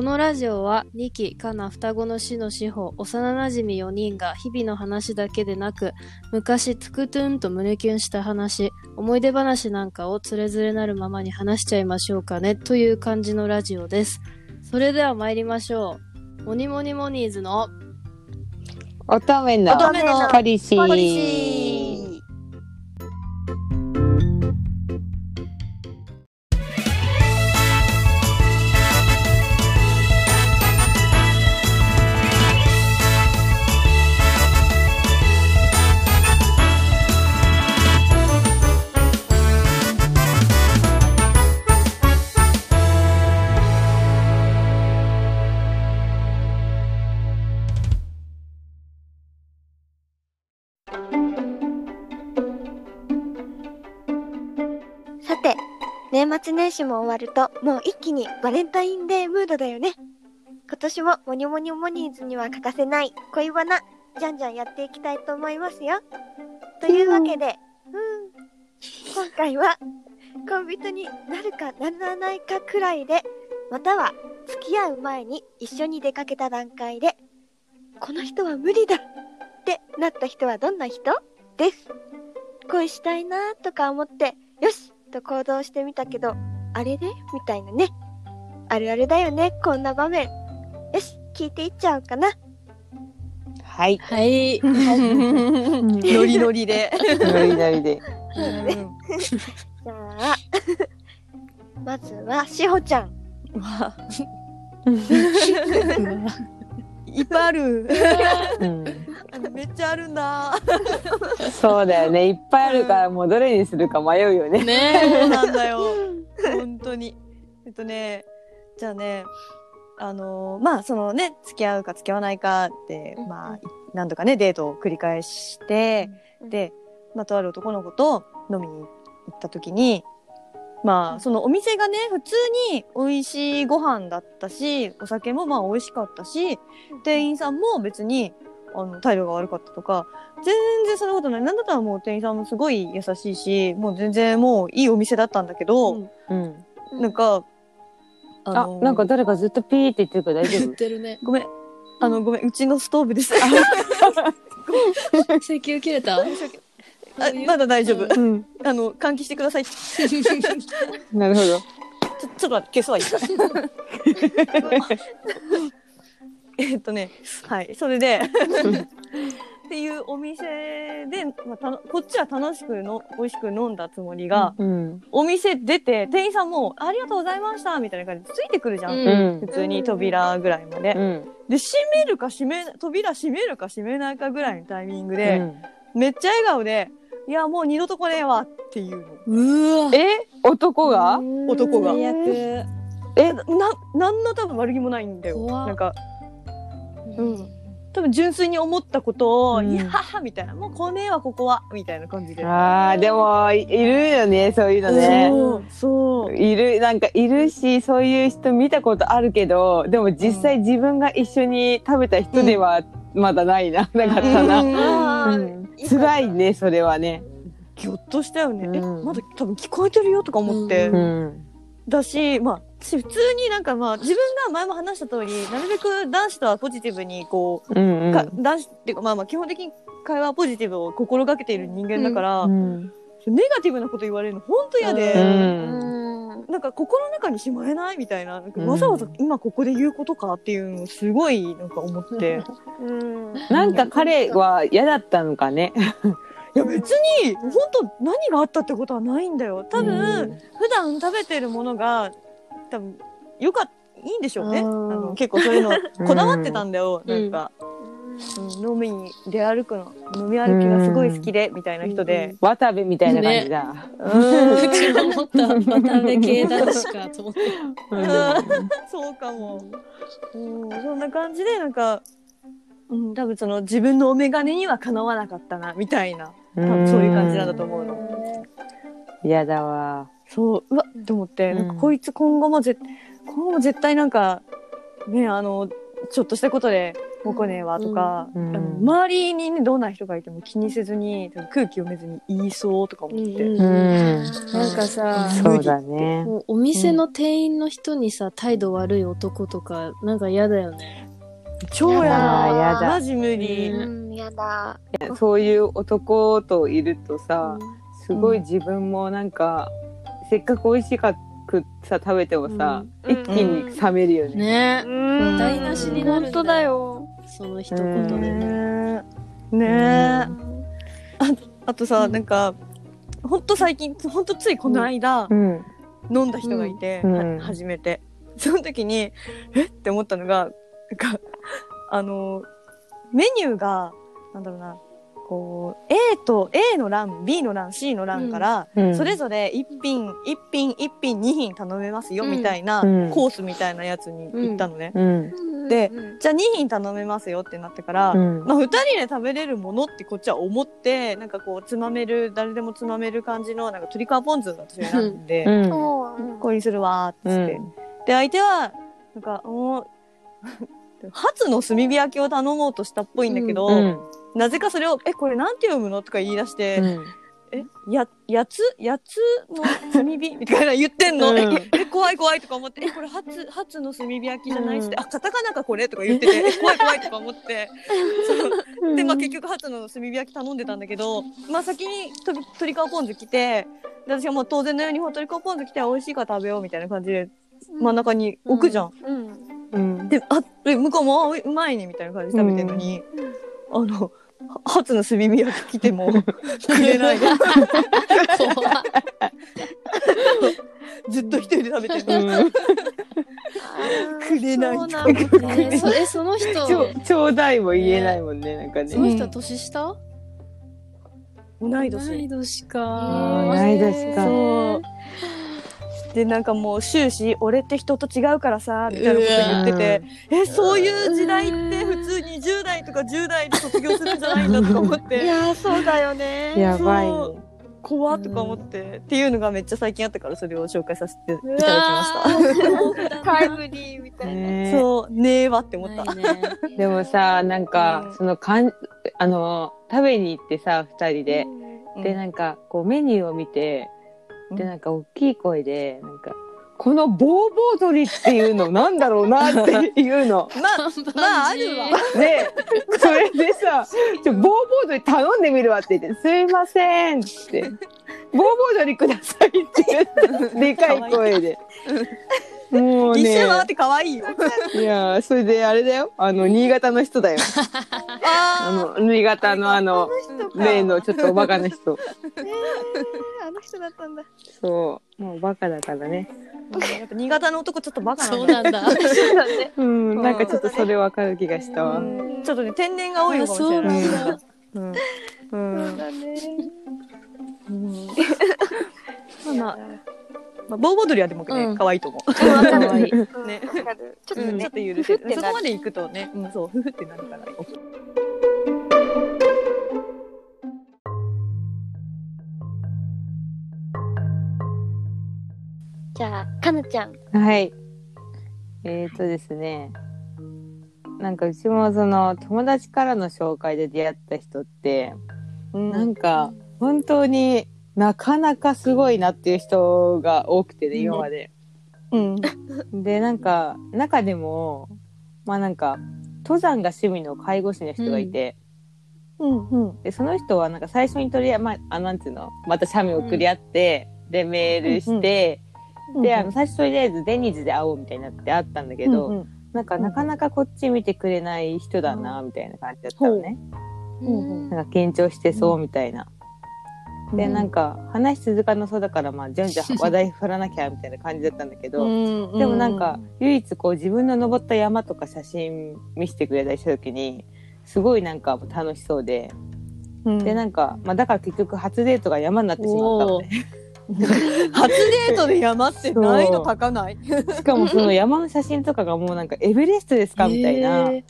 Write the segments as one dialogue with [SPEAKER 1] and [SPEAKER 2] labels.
[SPEAKER 1] このラジオは2期かな双子の死の司法幼なじみ4人が日々の話だけでなく昔トゥクトゥンと胸キュンした話思い出話なんかをつれづれなるままに話しちゃいましょうかねという感じのラジオです。それでは参りましょう。モニモニモニーズの
[SPEAKER 2] 乙女の
[SPEAKER 3] 乙女の
[SPEAKER 2] ポリシー
[SPEAKER 4] 末年始も終わると、もう一気にバレンタインデームードだよね。今年もモニモニモニーズには欠かせない恋バナ、じゃんじゃんやっていきたいと思いますよ。というわけで、うん、今回は、恋人になるかならないかくらいで、または付き合う前に一緒に出かけた段階で、この人は無理だってなった人はどんな人？です。恋したいなとか思って、よしと行動してみたけど、あれれみたいなね。あるあるだよね、こんな場面。よし、聞いていっちゃおうかな。
[SPEAKER 2] はい
[SPEAKER 1] はい
[SPEAKER 3] ノリノリで。
[SPEAKER 2] ノリノリで
[SPEAKER 4] じゃあ、まずは、しほちゃん。
[SPEAKER 3] わいっぱいある。
[SPEAKER 2] うん
[SPEAKER 3] めっちゃあるんだ。
[SPEAKER 2] そうだよねいっぱいあるからもうどれにするか迷うよね
[SPEAKER 1] ね
[SPEAKER 3] そうなんだよ。本当に。えっとね、じゃあね、あのーまあそのね付き合うか付き合わないかって、
[SPEAKER 4] うん
[SPEAKER 3] まあ何度かねデートを繰り返して、
[SPEAKER 4] うん
[SPEAKER 3] で、まあとある男の子と飲みに行った時に。まあそのお店がね普通に美味しいご飯だったしお酒もまあ美味しかったし店員さんも別にあの態度が悪かったとか全然そんなことない。なんだったらもう店員さんもすごい優しいしもう全然もういいお店だったんだけど、
[SPEAKER 1] うん。
[SPEAKER 2] うん。
[SPEAKER 3] なんか
[SPEAKER 2] あ
[SPEAKER 3] の
[SPEAKER 2] なんか誰かずっとピーって言ってる？から大丈
[SPEAKER 1] 言っ
[SPEAKER 2] 夫
[SPEAKER 1] てるね。
[SPEAKER 3] ごめん。あのごめん。うちのストーブです。
[SPEAKER 1] 石油切れた？
[SPEAKER 3] あまだ大丈夫、
[SPEAKER 2] うん。
[SPEAKER 3] あの換気してください。ち ょ
[SPEAKER 2] なるほど。
[SPEAKER 3] ちょっと待って消すわいい えっとねはい。それでっていうお店で、まあ、たのこっちは楽しくの美味しく飲んだつもりが、
[SPEAKER 2] うん。
[SPEAKER 3] お店出て店員さんも「ありがとうございました」みたいな感じでついてくるじゃん、
[SPEAKER 1] うん。
[SPEAKER 2] うん。
[SPEAKER 3] 普通に扉ぐらいまで。
[SPEAKER 2] うん。
[SPEAKER 3] で閉めるか閉め扉閉めるか閉めないかぐらいのタイミングで、
[SPEAKER 2] うん。
[SPEAKER 3] めっちゃ笑顔で「いやもう二度と来ねえわ」っていうの。
[SPEAKER 1] うわ。
[SPEAKER 2] え？男が？
[SPEAKER 3] 男が。
[SPEAKER 2] え？
[SPEAKER 3] ななんの多分悪気もないんだよ。なんかうん。多分純粋に思ったことを「
[SPEAKER 2] うん。
[SPEAKER 3] いやはは」みたいな「もう来ねえわここは」みたいな感じで。
[SPEAKER 2] あーでもいいるよねそういうのね。
[SPEAKER 3] そうそう。
[SPEAKER 2] いるなんかいるしそういう人見たことあるけどでも実際自分が一緒に食べた人ではまだないな、なかったな、辛いねそれはね。
[SPEAKER 3] ぎょっとしたよね、え
[SPEAKER 2] うん。
[SPEAKER 3] まだ多分聞こえてるよとか思って、だしまあ私普通になんかまあ自分が前も話した通りなるべく男子とはポジティブにこう、
[SPEAKER 2] うんうん。
[SPEAKER 3] か男子っていうかまあまあ基本的に会話ポジティブを心がけている人間だから、
[SPEAKER 2] うん。
[SPEAKER 3] ネガティブなこと言われるの本当嫌で、
[SPEAKER 2] う
[SPEAKER 4] うんん。
[SPEAKER 3] なんか心の中にしまえないみたいななんか
[SPEAKER 2] うん。
[SPEAKER 3] わざわざ今ここで言うことかっていうのをすごいなんか思って、
[SPEAKER 4] うん。
[SPEAKER 2] なんか彼は嫌だったのかね。
[SPEAKER 3] いや別に本当何があったってことはないんだよ。多分、
[SPEAKER 2] うん。
[SPEAKER 3] 普段食べてるものが多分よかっいいんでしょうね。あ
[SPEAKER 4] うん。
[SPEAKER 3] の結構そういうの こだわってたんだよ、
[SPEAKER 1] うん。
[SPEAKER 3] なんか、うん飲みに出歩くの飲み歩きがすごい好きで、みたいな人で、
[SPEAKER 2] 渡部みたいな感じだ、
[SPEAKER 3] うん。
[SPEAKER 1] うちも思った渡辺系男子かと思って
[SPEAKER 2] うん。
[SPEAKER 3] そうかも、うん、そんな感じでなんか、うん、多分その自分のお眼鏡にはかなわなかったなみたいな。多分そういう感じなんだと思うの。
[SPEAKER 2] 嫌だわ。
[SPEAKER 3] そううわっと思って、なんかこいつ今後もぜ今後も絶対なんかねあのちょっとしたことでもこねえわとか、
[SPEAKER 2] うん。
[SPEAKER 3] あの周りにねどんな人がいても気にせずに空気読めずに言いそうとか思って、
[SPEAKER 1] うん。
[SPEAKER 2] うん。
[SPEAKER 1] なんかさ、
[SPEAKER 2] そうだね。
[SPEAKER 1] お店の店員の人にさ、態度悪い男とか、なんか嫌だよね。
[SPEAKER 3] 超やだ
[SPEAKER 2] やだ。
[SPEAKER 3] マジ無理、
[SPEAKER 1] う
[SPEAKER 4] うん、やだ。
[SPEAKER 2] そういう男といるとさ、すごい自分もなんか、せっかく美味しかくさ食べてもさ、
[SPEAKER 4] うん。
[SPEAKER 2] 一気に冷めるよね。
[SPEAKER 1] ね。
[SPEAKER 4] うん。
[SPEAKER 1] 台無しになるんだよ
[SPEAKER 4] 本当だよ。
[SPEAKER 1] その一言でね。
[SPEAKER 3] ねえねえあとさ、なんかほんと最近ほんとついこの間、
[SPEAKER 2] うん。
[SPEAKER 3] 飲んだ人がいて、
[SPEAKER 2] うん。
[SPEAKER 3] は初めて。その時にえ？って思ったのがなんかあのメニューがなんだろうなこう A と A の欄 B の欄 C の欄から、
[SPEAKER 2] うん
[SPEAKER 3] それぞれ1品1品1品2品頼めますよ、
[SPEAKER 1] うん
[SPEAKER 3] みたいな、
[SPEAKER 2] うん
[SPEAKER 3] コースみたいなやつに行ったのね、
[SPEAKER 2] うん。
[SPEAKER 3] で
[SPEAKER 4] うん
[SPEAKER 3] じゃあ2品頼めますよってなってから、
[SPEAKER 2] うん
[SPEAKER 3] まあ、2人で食べれるものってこっちは思ってなんかこうつまめる誰でもつまめる感じのなんか鶏皮ポン酢を私選んで、これにするわーっつって、で相手はなんかもう 初の炭火焼きを頼もうとしたっぽいんだけど、
[SPEAKER 2] うん。
[SPEAKER 3] なぜかそれを「えこれなんて読むの?」とか言い出して「
[SPEAKER 2] うん
[SPEAKER 3] えややつ？やつの炭火?」みたいな言ってんの、
[SPEAKER 2] うん
[SPEAKER 3] ええ怖い怖いとか思って「えこれ初初の炭火焼きじゃない?」っつって「あカタカナかこれ?」とか言ってて え怖い怖いとか思ってそうでまあ結局初の炭火焼き頼んでたんだけど、まあ、先にと鶏皮ポン酢来てで私はもう当然のように鶏皮ポン酢来て美味しいから食べようみたいな感じで真ん中に置くじゃん。
[SPEAKER 4] うん。
[SPEAKER 2] うん。
[SPEAKER 3] であえ向こうもあうまいねみたいな感じで食べてるのに、あのは初の炭火焼き来ても くれない。のずっと一人で食べてる。の、
[SPEAKER 2] うん。
[SPEAKER 3] くれない
[SPEAKER 4] そうなんですね。
[SPEAKER 1] えその人、
[SPEAKER 2] ちょちょうだいも言えないもんね、なんかね。
[SPEAKER 1] その人は年下？
[SPEAKER 3] 同い
[SPEAKER 1] 同
[SPEAKER 3] 年
[SPEAKER 1] い年
[SPEAKER 2] あ
[SPEAKER 1] か。
[SPEAKER 2] ー同い年か
[SPEAKER 3] そうでなんかもう終始「俺って人と違うからさ」みたいなこと言っててえそういう時代って普通に10代とか10代で卒業するんじゃないんだとか思っ
[SPEAKER 4] い
[SPEAKER 3] て
[SPEAKER 4] やー、そうだよね。
[SPEAKER 2] やばい。ね。
[SPEAKER 3] 怖っとか思って、っていうのがめっちゃ最近あったからそれを紹介させていただ
[SPEAKER 1] う
[SPEAKER 3] きま
[SPEAKER 1] わー
[SPEAKER 4] タイムリー。みたいな。
[SPEAKER 3] した
[SPEAKER 2] ね
[SPEAKER 3] そうねえわって思った、
[SPEAKER 1] ね。
[SPEAKER 2] でもさ、なんか
[SPEAKER 3] う、ん。
[SPEAKER 2] そのかん、あの、食べに行ってさ、二人で。
[SPEAKER 3] うん。
[SPEAKER 2] で、なんか、こう、メニューを見て、で、
[SPEAKER 3] うん
[SPEAKER 2] なんか、大きい声で、なんか、このボーボー鳥っていうのなんだろうなって いうの。
[SPEAKER 3] まあまああるわ
[SPEAKER 2] で、それでさ、ちょ、ボーボー鳥頼んでみるわって言って、すいませんって。ボーボー鳥くださいって言って、でかい声で。もう
[SPEAKER 3] 一
[SPEAKER 2] ね
[SPEAKER 3] 周、回って可愛いよ
[SPEAKER 2] いやーそれであれだよ。あの、新潟の人だよ。
[SPEAKER 3] あ
[SPEAKER 2] あの、新潟のあの、例のちょっとおバカな人。
[SPEAKER 4] あの人だったんだ。
[SPEAKER 2] そう。もうバカだからね。
[SPEAKER 3] ーやっぱ新潟の男ちょっとバカなん
[SPEAKER 1] そう
[SPEAKER 3] だ
[SPEAKER 1] なんだ。
[SPEAKER 4] そうだね。
[SPEAKER 2] うん、なんかちょっとそれわかる気がしたわ。
[SPEAKER 3] うんちょっとね天然が多いのかもしれない
[SPEAKER 1] うなんだ
[SPEAKER 3] うんう
[SPEAKER 4] そうんだね。
[SPEAKER 3] うんまあまあまあボーボー鳥はでもね
[SPEAKER 1] うん
[SPEAKER 3] 可愛いと思う。
[SPEAKER 1] 可愛い
[SPEAKER 4] うん
[SPEAKER 3] ね。
[SPEAKER 4] ちょっと
[SPEAKER 3] うん、ち
[SPEAKER 4] ね
[SPEAKER 3] ょっ。と許せるそこまで行くとね、うん、そうふふってなるから
[SPEAKER 4] じゃあ、かなちゃん。
[SPEAKER 2] はい。えーとですね。なんかうちもその友達からの紹介で出会った人って、
[SPEAKER 3] うん
[SPEAKER 2] なんか本当になかなかすごいなっていう人が多くてね、今まで。
[SPEAKER 3] うん
[SPEAKER 2] で、なんか中でも、まあなんか登山が趣味の介護士の人がいて、
[SPEAKER 3] うんうん
[SPEAKER 2] で、その人はなんか最初にとりあえず、まあ、あ、なんていうのまた写メ送り合って、で、メールして、で、あの、最初とりあえずデニーズで会おうみたいになって会ったんだけど、
[SPEAKER 3] うんうん。
[SPEAKER 2] なんかなかなかこっち見てくれない人だな、みたいな感じだったのね。
[SPEAKER 3] う。ん
[SPEAKER 2] なんか緊張してそうみたいな。で、
[SPEAKER 3] うん。
[SPEAKER 2] なんか話続かなそうだから、まあ、じゃんじゃん話題振らなきゃみたいな感じだったんだけど、
[SPEAKER 3] うん
[SPEAKER 2] でもなんか、唯一こう自分の登った山とか写真見せてくれたりした時に、すごいなんか楽しそうで、
[SPEAKER 3] うん。
[SPEAKER 2] で、なんか、まあだから結局初デートが山になってしまったのね。
[SPEAKER 3] 初デートで山って難易度高ない？
[SPEAKER 2] しかもその山の写真とかがもうなんかエベレストですかみたいな、
[SPEAKER 1] えー。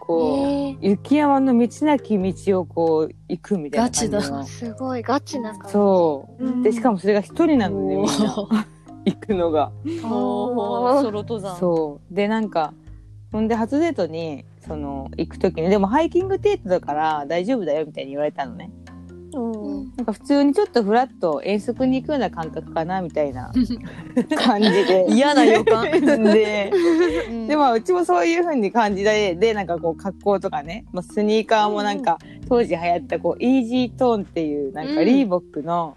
[SPEAKER 2] こう、
[SPEAKER 4] えー。
[SPEAKER 2] 雪山の道なき道をこう行くみたいな感じの。
[SPEAKER 1] ガチだ
[SPEAKER 4] すごいガチな感じ。
[SPEAKER 2] そう。
[SPEAKER 4] うん。
[SPEAKER 2] でしかもそれが一人なのねみんな。行くのが。
[SPEAKER 3] ソロ登山。
[SPEAKER 2] そう。でなんかほんで初デートにその行く時にでもハイキングデートだから大丈夫だよみたいに言われたのね。
[SPEAKER 3] うん
[SPEAKER 2] なんか普通にちょっとフラッと遠足に行くような感覚かなみたいな。感じで。
[SPEAKER 3] 嫌な予感。
[SPEAKER 2] で。
[SPEAKER 3] うん。
[SPEAKER 2] でまあうちもそういう風に感じででなんかこう格好とかね、まあ、スニーカーもなんか当時流行ったこうイージートーンっていうなんかリーボックの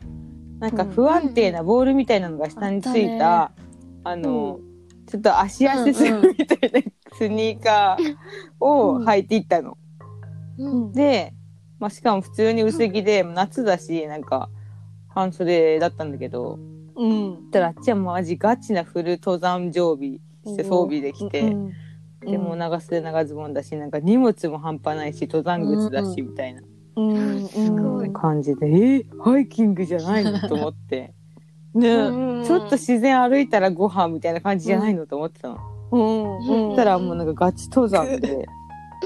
[SPEAKER 2] なんか不安定なボールみたいなのが下についた、あの、ちょっと足痩せするみたいなスニーカーを履いていったの。
[SPEAKER 1] うん。
[SPEAKER 2] で、まあ、しかも普通に薄着で夏だしなんか半袖だったんだけど。
[SPEAKER 3] うん。
[SPEAKER 2] そしたらあっちはマジガチなフル登山常備して装備できて。
[SPEAKER 3] うん
[SPEAKER 2] でも長袖長ズボンだしなんか荷物も半端ないし登山靴だしみたいな
[SPEAKER 3] うん。す
[SPEAKER 4] ごい。
[SPEAKER 2] 感じで、えーハイキングじゃないの？と思って。
[SPEAKER 3] ね。
[SPEAKER 2] ちょっと自然歩いたらご飯みたいな感じじゃないの？と思ってたの、
[SPEAKER 3] うん。
[SPEAKER 2] そしたらもうなんかガチ登山で、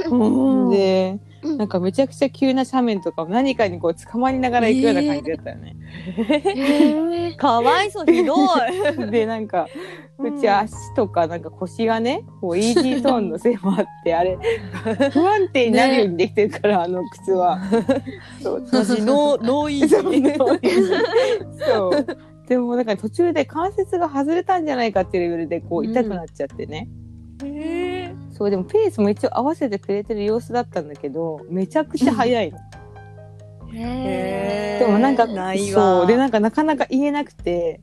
[SPEAKER 3] うん。
[SPEAKER 2] で
[SPEAKER 4] うん
[SPEAKER 2] なんかめちゃくちゃ急な斜面とかも何かにこう捕まりながら行くような感じだったよね、
[SPEAKER 1] えー
[SPEAKER 3] かわいそう、ひどい。
[SPEAKER 2] でなんか
[SPEAKER 3] うん
[SPEAKER 2] うち足とかなんか腰がねこうイージートーンのせいもあってあれ不安定になるようにできてるから、あの靴は。そう
[SPEAKER 3] ノー、ノーイージ
[SPEAKER 2] そう
[SPEAKER 3] ー。
[SPEAKER 2] そう。でもなんか途中で関節が外れたんじゃないかっていうレベルでこう痛くなっちゃってね。
[SPEAKER 3] え
[SPEAKER 2] そうでもペースも一応合わせてくれてる様子だったんだけどめちゃくちゃ速いの。
[SPEAKER 3] へ
[SPEAKER 2] でもなんかそう。でなんかなかなか言えなくて、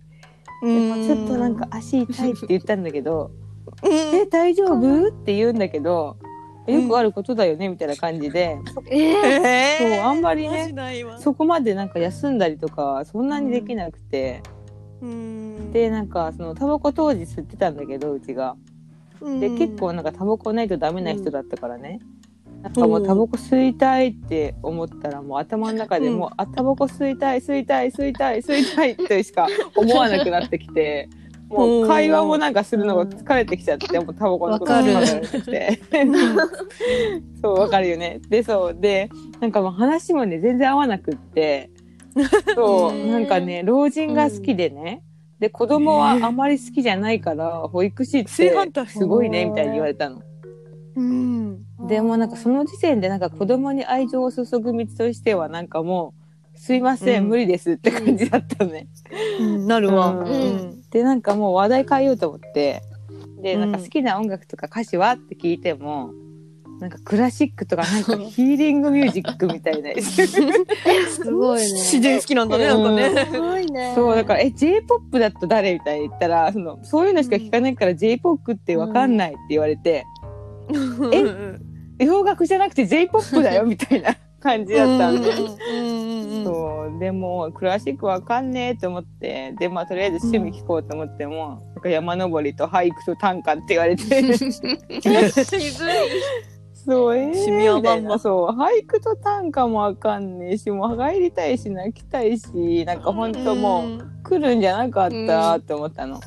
[SPEAKER 3] ー
[SPEAKER 2] ちょっとなんか、足痛いって言ったんだけど「
[SPEAKER 3] うん。
[SPEAKER 2] え大丈夫?」って言うんだけど「よくあることだよね」みたいな感じで、
[SPEAKER 1] えー。
[SPEAKER 3] え
[SPEAKER 2] そうあんまりねそこまでなんか休んだりとかそんなにできなくて。
[SPEAKER 3] うん。
[SPEAKER 2] でなんかそのタバコ当時吸ってたんだけどうちがで結構なんかタバコないとダメな人だったからね、なんかもうタバコ吸いたいって思ったらもう頭の中でもう、あタバコ吸いたい吸いたい吸いたい吸いたいとしか思わなくなってきて もう会話もなんかするのが疲れてきちゃってもうタバコのこと考えて。きて そうわかるよね。でそう。でなんかもう話もね全然合わなくって。そうなんかね老人が好きでね、で子供はあまり好きじゃないから保育士ってすごいねみたいに言われたの。
[SPEAKER 3] うん。
[SPEAKER 2] でもなんかその時点でなんか子供に愛情を注ぐ道としてはなんかもうすいません、
[SPEAKER 3] うん。
[SPEAKER 2] 無理ですって感じだったのね。
[SPEAKER 3] うん。なるわ。
[SPEAKER 2] でなんかもう話題変えようと思って。で
[SPEAKER 3] うん
[SPEAKER 2] なん。か好きな音楽とか歌詞は？って聞いてもなんかクラシックとかなんかヒーリングミュージックみたいな。
[SPEAKER 1] すごいね。
[SPEAKER 3] 自然好きなんだねなんかね。
[SPEAKER 4] すごいね。
[SPEAKER 2] そうだから「え j p o p だと誰?」みたい？に言ったらそのそういうのしか聞かないから j p o p ってわかんないって言われて、
[SPEAKER 3] うん。
[SPEAKER 2] 洋楽じゃなくて j p o p だよ？みたいな感じだったんで。
[SPEAKER 3] うん
[SPEAKER 2] そうでもクラシックわかんねえと思ってでまあとりあえず趣味聞こうと思っても、なんか山登りと俳句と短歌って言われて そうえー、
[SPEAKER 3] 趣味は
[SPEAKER 2] みたい
[SPEAKER 3] まんま
[SPEAKER 2] なそう俳句と短歌もわかんねえしもう帰りたいし泣きたいしなんかほんともう来るんじゃなかったって思ったの、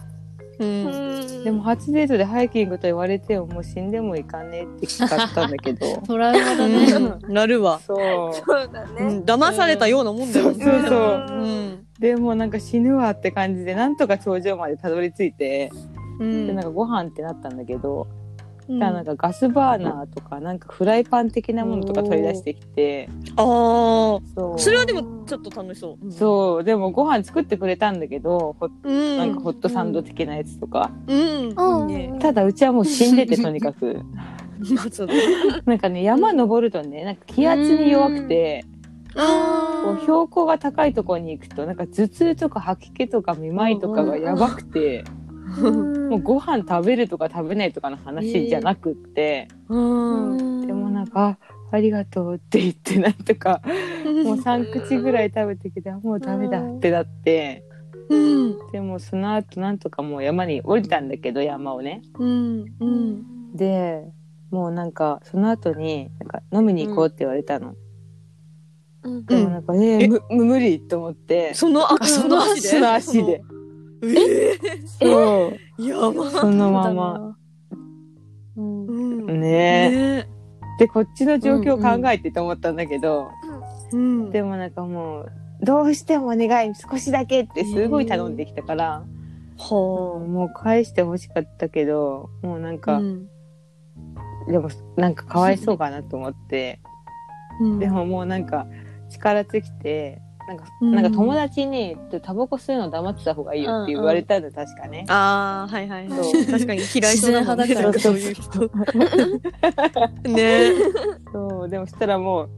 [SPEAKER 3] うん。
[SPEAKER 2] でも初デートでハイキングと言われてももう死んでもいかねえって聞かったんだけど。
[SPEAKER 1] トラウマだね。
[SPEAKER 3] うん。なるわ。
[SPEAKER 2] そう。
[SPEAKER 4] そうだね。
[SPEAKER 3] うん。騙されたようなもんだよ。ね
[SPEAKER 2] そうそうそう。
[SPEAKER 3] うん。
[SPEAKER 2] でもなんか死ぬわって感じでなんとか頂上までたどり着いて、
[SPEAKER 3] うん。
[SPEAKER 2] でなんかご飯ってなったんだけど、
[SPEAKER 3] うん。
[SPEAKER 2] じゃあなんかガスバーナーとかなんかフライパン的なものとか取り出してきて。
[SPEAKER 3] あ
[SPEAKER 2] そう。
[SPEAKER 3] あそれはでもちょっと楽しそう。
[SPEAKER 2] そう。でもご飯作ってくれたんだけどほ
[SPEAKER 3] うん。
[SPEAKER 2] なんかホットサンド的なやつとか、
[SPEAKER 3] うん。
[SPEAKER 2] ただうちはもう死んでて とにかく。なんかね山登るとねなんか気圧に弱くてこ
[SPEAKER 3] あ
[SPEAKER 2] う標高が高いところに行くとなんか頭痛とか吐き気とかめまいとかがやばくて、もうご飯食べるとか食べないとかの話じゃなくって、
[SPEAKER 3] ーうん。
[SPEAKER 2] でもなんか「あありがとう」って言ってなんとかもう3口ぐらい食べてきてあもうダメだってなって。
[SPEAKER 3] うん。
[SPEAKER 2] でもその後なんとかもう山に降りたんだけど山をね。
[SPEAKER 3] うん。うん。
[SPEAKER 2] でもうなんかその後になんか飲みに行こうって言われたの、
[SPEAKER 4] うん。
[SPEAKER 2] でもなんか、えー
[SPEAKER 3] え？
[SPEAKER 2] むむ無理と思って。
[SPEAKER 3] そのあその足で？
[SPEAKER 2] その足で
[SPEAKER 3] え
[SPEAKER 2] そう。
[SPEAKER 3] ーやば。
[SPEAKER 2] そのまま。
[SPEAKER 1] うん。
[SPEAKER 3] うん。
[SPEAKER 2] ね
[SPEAKER 3] ね
[SPEAKER 2] でこっちの状況を考えてと思ったんだけど、
[SPEAKER 3] うん。
[SPEAKER 2] でもなんかもうどうしてもお願い少しだけってすごい頼んできたから、
[SPEAKER 3] は
[SPEAKER 2] もう返してほしかったけどもうなんか、
[SPEAKER 3] うん。
[SPEAKER 2] でもなんかかわいそうかなと思って。でももうなんか力尽きてなんか
[SPEAKER 3] うん。
[SPEAKER 2] なんか友達にタバコ吸うの黙ってた方がいいよって言われたの確かね。
[SPEAKER 3] ああはいはいはい。
[SPEAKER 2] そう。
[SPEAKER 3] 確かに嫌いそうな
[SPEAKER 1] 派だから
[SPEAKER 3] そういう人。ね。
[SPEAKER 2] そうでもしたらもう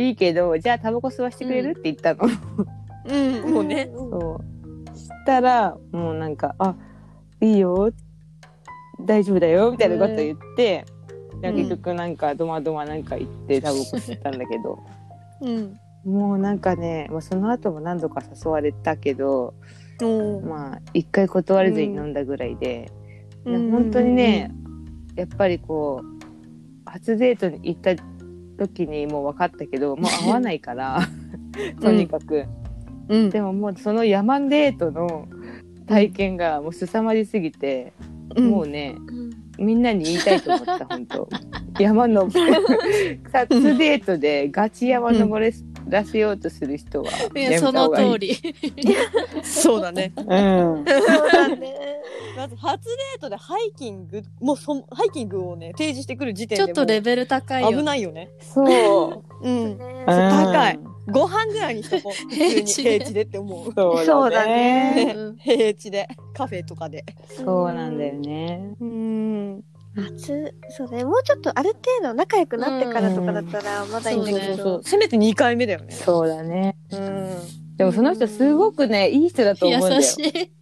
[SPEAKER 2] いいけどじゃあタバコ吸わしてくれる？って言ったの。
[SPEAKER 3] うんもうね。
[SPEAKER 2] そう。したらもうなんか「あいいよ。大丈夫だよ」みたいなこと言って、で結局なんかドマドマなんか行ってタバコ吸ったんだけど。
[SPEAKER 3] うん
[SPEAKER 2] もうなんかね、まあ、その後も何度か誘われたけど
[SPEAKER 3] おー。
[SPEAKER 2] まあ一回断れずに飲んだぐらいで、
[SPEAKER 3] うん。
[SPEAKER 2] で本当にねやっぱりこう初デートに行った時にもう分かったけどもう会わないから とにかく。
[SPEAKER 3] うん。
[SPEAKER 2] でももうその山デートの体験がもう凄まじすぎて、
[SPEAKER 3] うん。
[SPEAKER 2] もうね
[SPEAKER 4] うん。
[SPEAKER 2] みんなに言いたいと思った本当。山の 初デートでガチ山登らせようとする人はや
[SPEAKER 1] その
[SPEAKER 2] た方がいい。
[SPEAKER 1] 通り。
[SPEAKER 3] そうだね。
[SPEAKER 2] うん。
[SPEAKER 4] そうだね。
[SPEAKER 3] まず初デートでハイキングもうそハイキングをね提示してくる時点で
[SPEAKER 1] ちょっとレ
[SPEAKER 3] ベ
[SPEAKER 1] ベル高いよ。
[SPEAKER 3] 危ないよね。
[SPEAKER 2] そう。
[SPEAKER 3] うん。
[SPEAKER 4] ね
[SPEAKER 3] 高い
[SPEAKER 2] うん
[SPEAKER 3] ご飯ぐらいにしとこう。
[SPEAKER 1] 平地で。
[SPEAKER 3] 平地でって思う。
[SPEAKER 2] そう
[SPEAKER 4] だね。
[SPEAKER 1] うん。
[SPEAKER 3] 平地で。カフェとかで。
[SPEAKER 2] そうなんだよね。
[SPEAKER 3] うん
[SPEAKER 4] 初、そうね。もうちょっとある程度仲良くなってからとかだったらまだいいんだけど。
[SPEAKER 3] そうそうそうせめて2回目だよね。
[SPEAKER 2] そうだね。
[SPEAKER 3] うん。
[SPEAKER 2] でもその人すごくねいい人だと思うんだよ。
[SPEAKER 1] 優しい。
[SPEAKER 2] で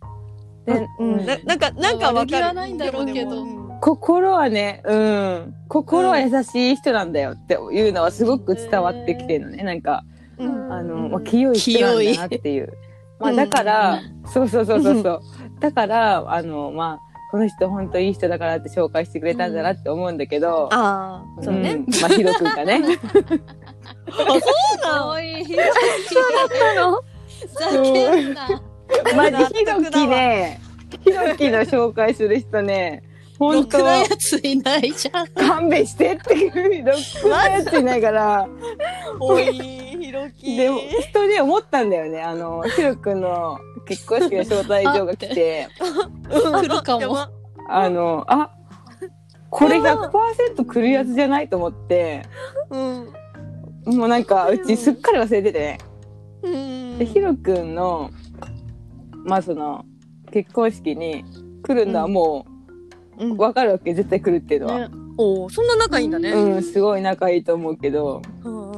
[SPEAKER 3] うん。ななんかなんかわ
[SPEAKER 1] 悪気
[SPEAKER 3] かる
[SPEAKER 1] はないんだろうけど。
[SPEAKER 2] 心はね、うん、心は優しい人なんだよっていうのはすごく伝わってきてるのね、なんか、
[SPEAKER 3] うん。
[SPEAKER 2] あの、まあ、清い人なんだなっていう。まあ、だから、そうそうそうそうそう。だから、あの、まあ、この人本当いい人だからって紹介してくれたんだなって思うんだけど、
[SPEAKER 3] ああそうね、
[SPEAKER 2] んまあ、ヒロ君がね。
[SPEAKER 1] かわいい。ひろ
[SPEAKER 4] の
[SPEAKER 1] き。ふざけんな。
[SPEAKER 2] マジヒロキね、ヒロキの紹介する人ね、本当
[SPEAKER 1] ろくなやついないじゃん。
[SPEAKER 2] 勘弁してっていう、ろくなやついないから、
[SPEAKER 3] おいひろき
[SPEAKER 2] でも、人で思ったんだよね。あの、ヒロ君の結婚式の招待状が来て、
[SPEAKER 1] 来るかも。
[SPEAKER 2] あの、あ、これ100%来るやつじゃないと思って、
[SPEAKER 3] うん
[SPEAKER 2] もうなんか、うちすっかり忘れててね。
[SPEAKER 3] うん。
[SPEAKER 2] で、ヒロ君の、まあその、結婚式に来るのはも
[SPEAKER 3] う
[SPEAKER 2] わかるわけ、絶対来るっていうのは。
[SPEAKER 1] ね。
[SPEAKER 3] おーそんな仲いいんだね。
[SPEAKER 2] うん、すごい仲いいと思うけど、
[SPEAKER 3] うん